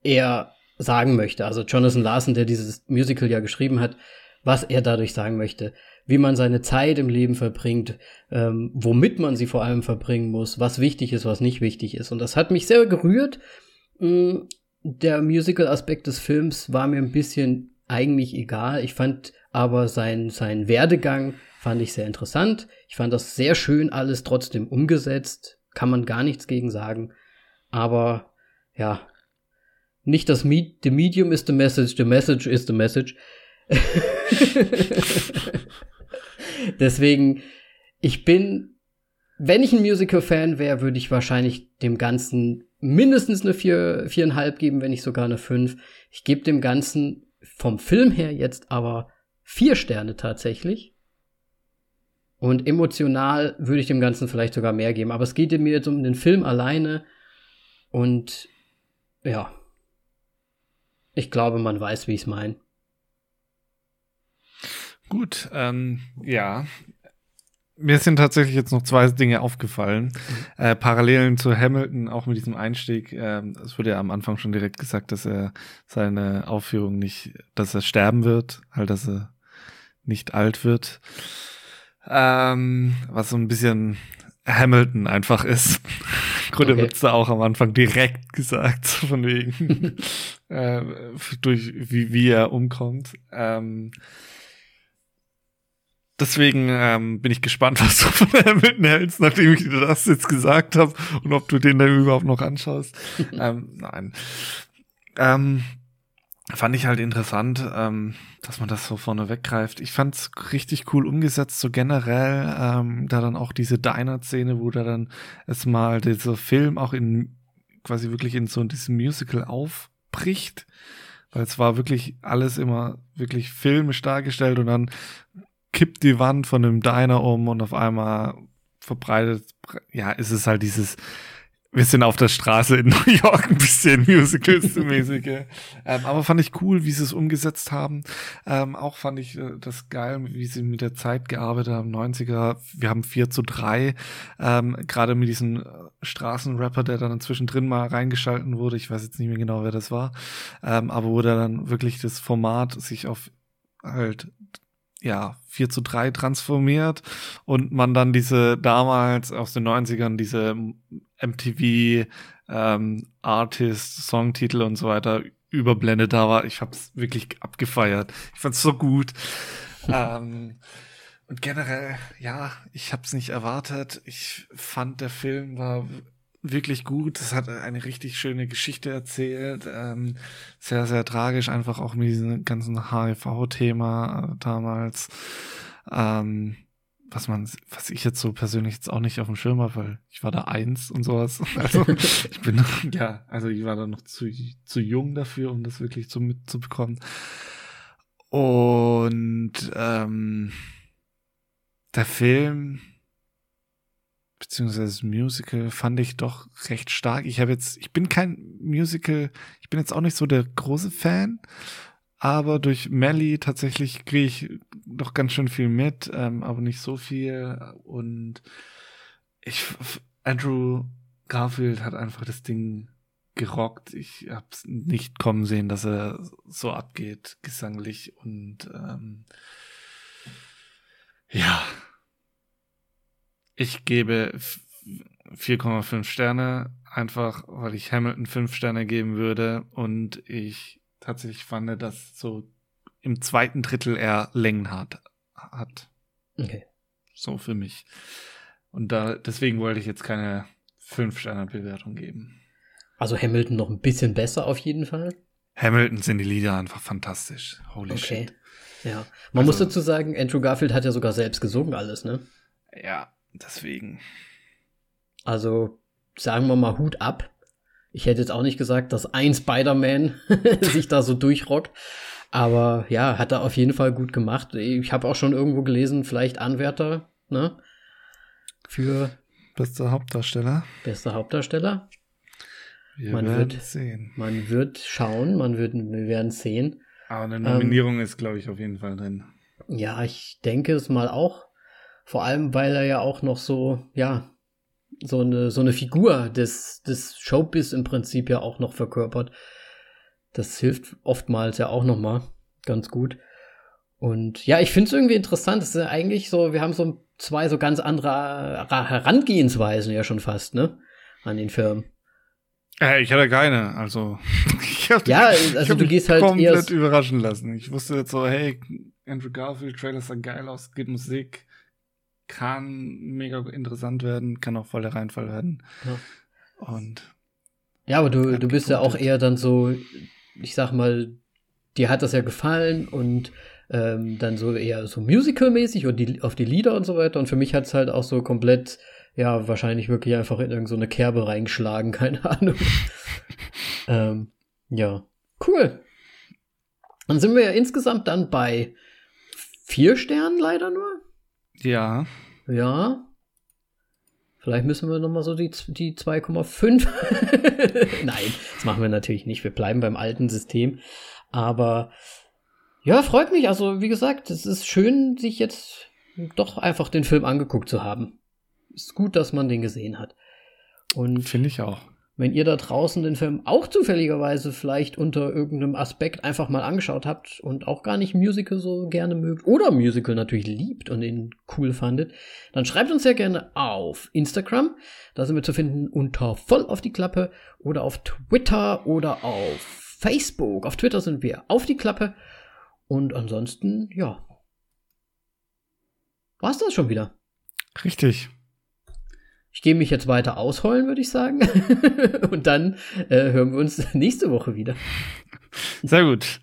er sagen möchte. Also Jonathan Larson, der dieses Musical ja geschrieben hat, was er dadurch sagen möchte, wie man seine Zeit im Leben verbringt, ähm, womit man sie vor allem verbringen muss, was wichtig ist, was nicht wichtig ist. Und das hat mich sehr gerührt. Mm, der Musical-Aspekt des Films war mir ein bisschen eigentlich egal. Ich fand aber sein, sein Werdegang fand ich sehr interessant. Ich fand das sehr schön alles trotzdem umgesetzt. Kann man gar nichts gegen sagen. Aber ja, nicht das Me the Medium is the message, the message is the message. Deswegen, ich bin, wenn ich ein Musical-Fan wäre, würde ich wahrscheinlich dem Ganzen mindestens eine vier, viereinhalb geben, wenn nicht sogar eine fünf. Ich gebe dem Ganzen vom Film her jetzt aber vier Sterne tatsächlich. Und emotional würde ich dem Ganzen vielleicht sogar mehr geben. Aber es geht mir jetzt um den Film alleine. Und ja, ich glaube, man weiß, wie ich es meine. Gut, ähm, ja. Mir sind tatsächlich jetzt noch zwei Dinge aufgefallen. Mhm. Äh, Parallelen zu Hamilton, auch mit diesem Einstieg. Ähm, es wurde ja am Anfang schon direkt gesagt, dass er seine Aufführung nicht, dass er sterben wird, halt, dass er nicht alt wird. Ähm, was so ein bisschen Hamilton einfach ist. Im Grunde okay. wird's da auch am Anfang direkt gesagt, von wegen, äh, durch wie, wie er umkommt. Ähm, Deswegen ähm, bin ich gespannt, was du von Hamilton hältst, nachdem ich dir das jetzt gesagt habe und ob du den dann überhaupt noch anschaust. ähm, nein. Ähm, fand ich halt interessant, ähm, dass man das so vorne weggreift. Ich fand's richtig cool umgesetzt, so generell, ähm, da dann auch diese Diner-Szene, wo da dann erstmal dieser Film auch in quasi wirklich in so diesem Musical aufbricht. Weil es war wirklich alles immer wirklich filmisch dargestellt und dann kippt die Wand von dem Diner um und auf einmal verbreitet, ja, ist es halt dieses, wir sind auf der Straße in New York ein bisschen Musicals-mäßige. ähm, aber fand ich cool, wie sie es umgesetzt haben. Ähm, auch fand ich äh, das geil, wie sie mit der Zeit gearbeitet haben. 90er, wir haben 4 zu 3. Ähm, Gerade mit diesem äh, Straßenrapper, der dann zwischendrin mal reingeschalten wurde. Ich weiß jetzt nicht mehr genau, wer das war. Ähm, aber wo der dann wirklich das Format sich auf halt ja, 4 zu 3 transformiert und man dann diese damals aus den 90ern diese MTV ähm, Artist, Songtitel und so weiter überblendet da war. Ich hab's wirklich abgefeiert. Ich fand's so gut. ähm, und generell, ja, ich hab's nicht erwartet. Ich fand, der Film war wirklich gut. Es hat eine richtig schöne Geschichte erzählt. Ähm, sehr, sehr tragisch, einfach auch mit diesem ganzen HIV-Thema äh, damals. Ähm, was man, was ich jetzt so persönlich jetzt auch nicht auf dem Schirm habe, weil ich war da eins und sowas. Also ich bin, ja, also ich war da noch zu, zu jung dafür, um das wirklich so mitzubekommen. Und ähm, der Film, beziehungsweise das Musical fand ich doch recht stark. Ich habe jetzt, ich bin kein Musical, ich bin jetzt auch nicht so der große Fan, aber durch Melly tatsächlich kriege ich doch ganz schön viel mit, ähm, aber nicht so viel. Und ich, Andrew Garfield hat einfach das Ding gerockt. Ich hab's nicht kommen sehen, dass er so abgeht, gesanglich und ähm, ja, ich gebe 4,5 Sterne, einfach weil ich Hamilton 5 Sterne geben würde und ich tatsächlich fand, dass so im zweiten Drittel er Längen hat. hat. Okay. So für mich. Und da, deswegen wollte ich jetzt keine 5-Sterne-Bewertung geben. Also Hamilton noch ein bisschen besser auf jeden Fall. Hamilton sind die Lieder einfach fantastisch. Holy okay. shit. Ja. Man also, muss dazu sagen, Andrew Garfield hat ja sogar selbst gesungen alles, ne? Ja, Deswegen. Also, sagen wir mal Hut ab. Ich hätte jetzt auch nicht gesagt, dass ein Spider-Man sich da so durchrockt. Aber ja, hat er auf jeden Fall gut gemacht. Ich habe auch schon irgendwo gelesen, vielleicht Anwärter, ne? Für bester Hauptdarsteller. Bester Hauptdarsteller. Wir man wird sehen. Man wird schauen, man wird, wir werden sehen. Aber eine Nominierung ähm, ist, glaube ich, auf jeden Fall drin. Ja, ich denke es mal auch. Vor allem, weil er ja auch noch so, ja, so eine, so eine Figur des, des Showbiz im Prinzip ja auch noch verkörpert. Das hilft oftmals ja auch noch mal ganz gut. Und ja, ich finde es irgendwie interessant. Es ist ja eigentlich so, wir haben so zwei so ganz andere Herangehensweisen ja schon fast, ne? An den Firmen. Äh, ich hatte keine, also. ich hab, ja, also ich du gehst halt komplett überraschen lassen. Ich wusste jetzt so, hey, Andrew Garfield, Trailer sah geil aus, geht Musik, kann mega interessant werden, kann auch voll der Reinfall werden. Ja. Und. Ja, aber du, du bist ja auch eher dann so, ich sag mal, dir hat das ja gefallen und ähm, dann so eher so musical-mäßig und die, auf die Lieder und so weiter. Und für mich hat es halt auch so komplett, ja, wahrscheinlich wirklich einfach in irgendeine so Kerbe reingeschlagen, keine Ahnung. ähm, ja, cool. Dann sind wir ja insgesamt dann bei vier Sternen leider nur. Ja. Ja. Vielleicht müssen wir noch mal so die, die 2,5. Nein, das machen wir natürlich nicht. Wir bleiben beim alten System. Aber ja, freut mich. Also, wie gesagt, es ist schön, sich jetzt doch einfach den Film angeguckt zu haben. Ist gut, dass man den gesehen hat. Und finde ich auch. Wenn ihr da draußen den Film auch zufälligerweise vielleicht unter irgendeinem Aspekt einfach mal angeschaut habt und auch gar nicht Musical so gerne mögt oder Musical natürlich liebt und ihn cool fandet, dann schreibt uns sehr gerne auf Instagram. Da sind wir zu finden unter voll auf die Klappe oder auf Twitter oder auf Facebook. Auf Twitter sind wir auf die Klappe und ansonsten, ja. War's das schon wieder? Richtig. Ich gehe mich jetzt weiter ausholen, würde ich sagen. und dann äh, hören wir uns nächste Woche wieder. Sehr gut.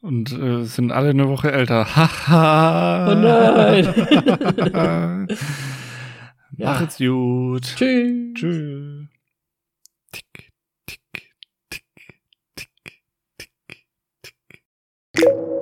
Und äh, sind alle eine Woche älter. Haha. oh nein. ja. Macht's gut. Tschüss. Tschüss. Tick, tick, tick, tick, tick, tick.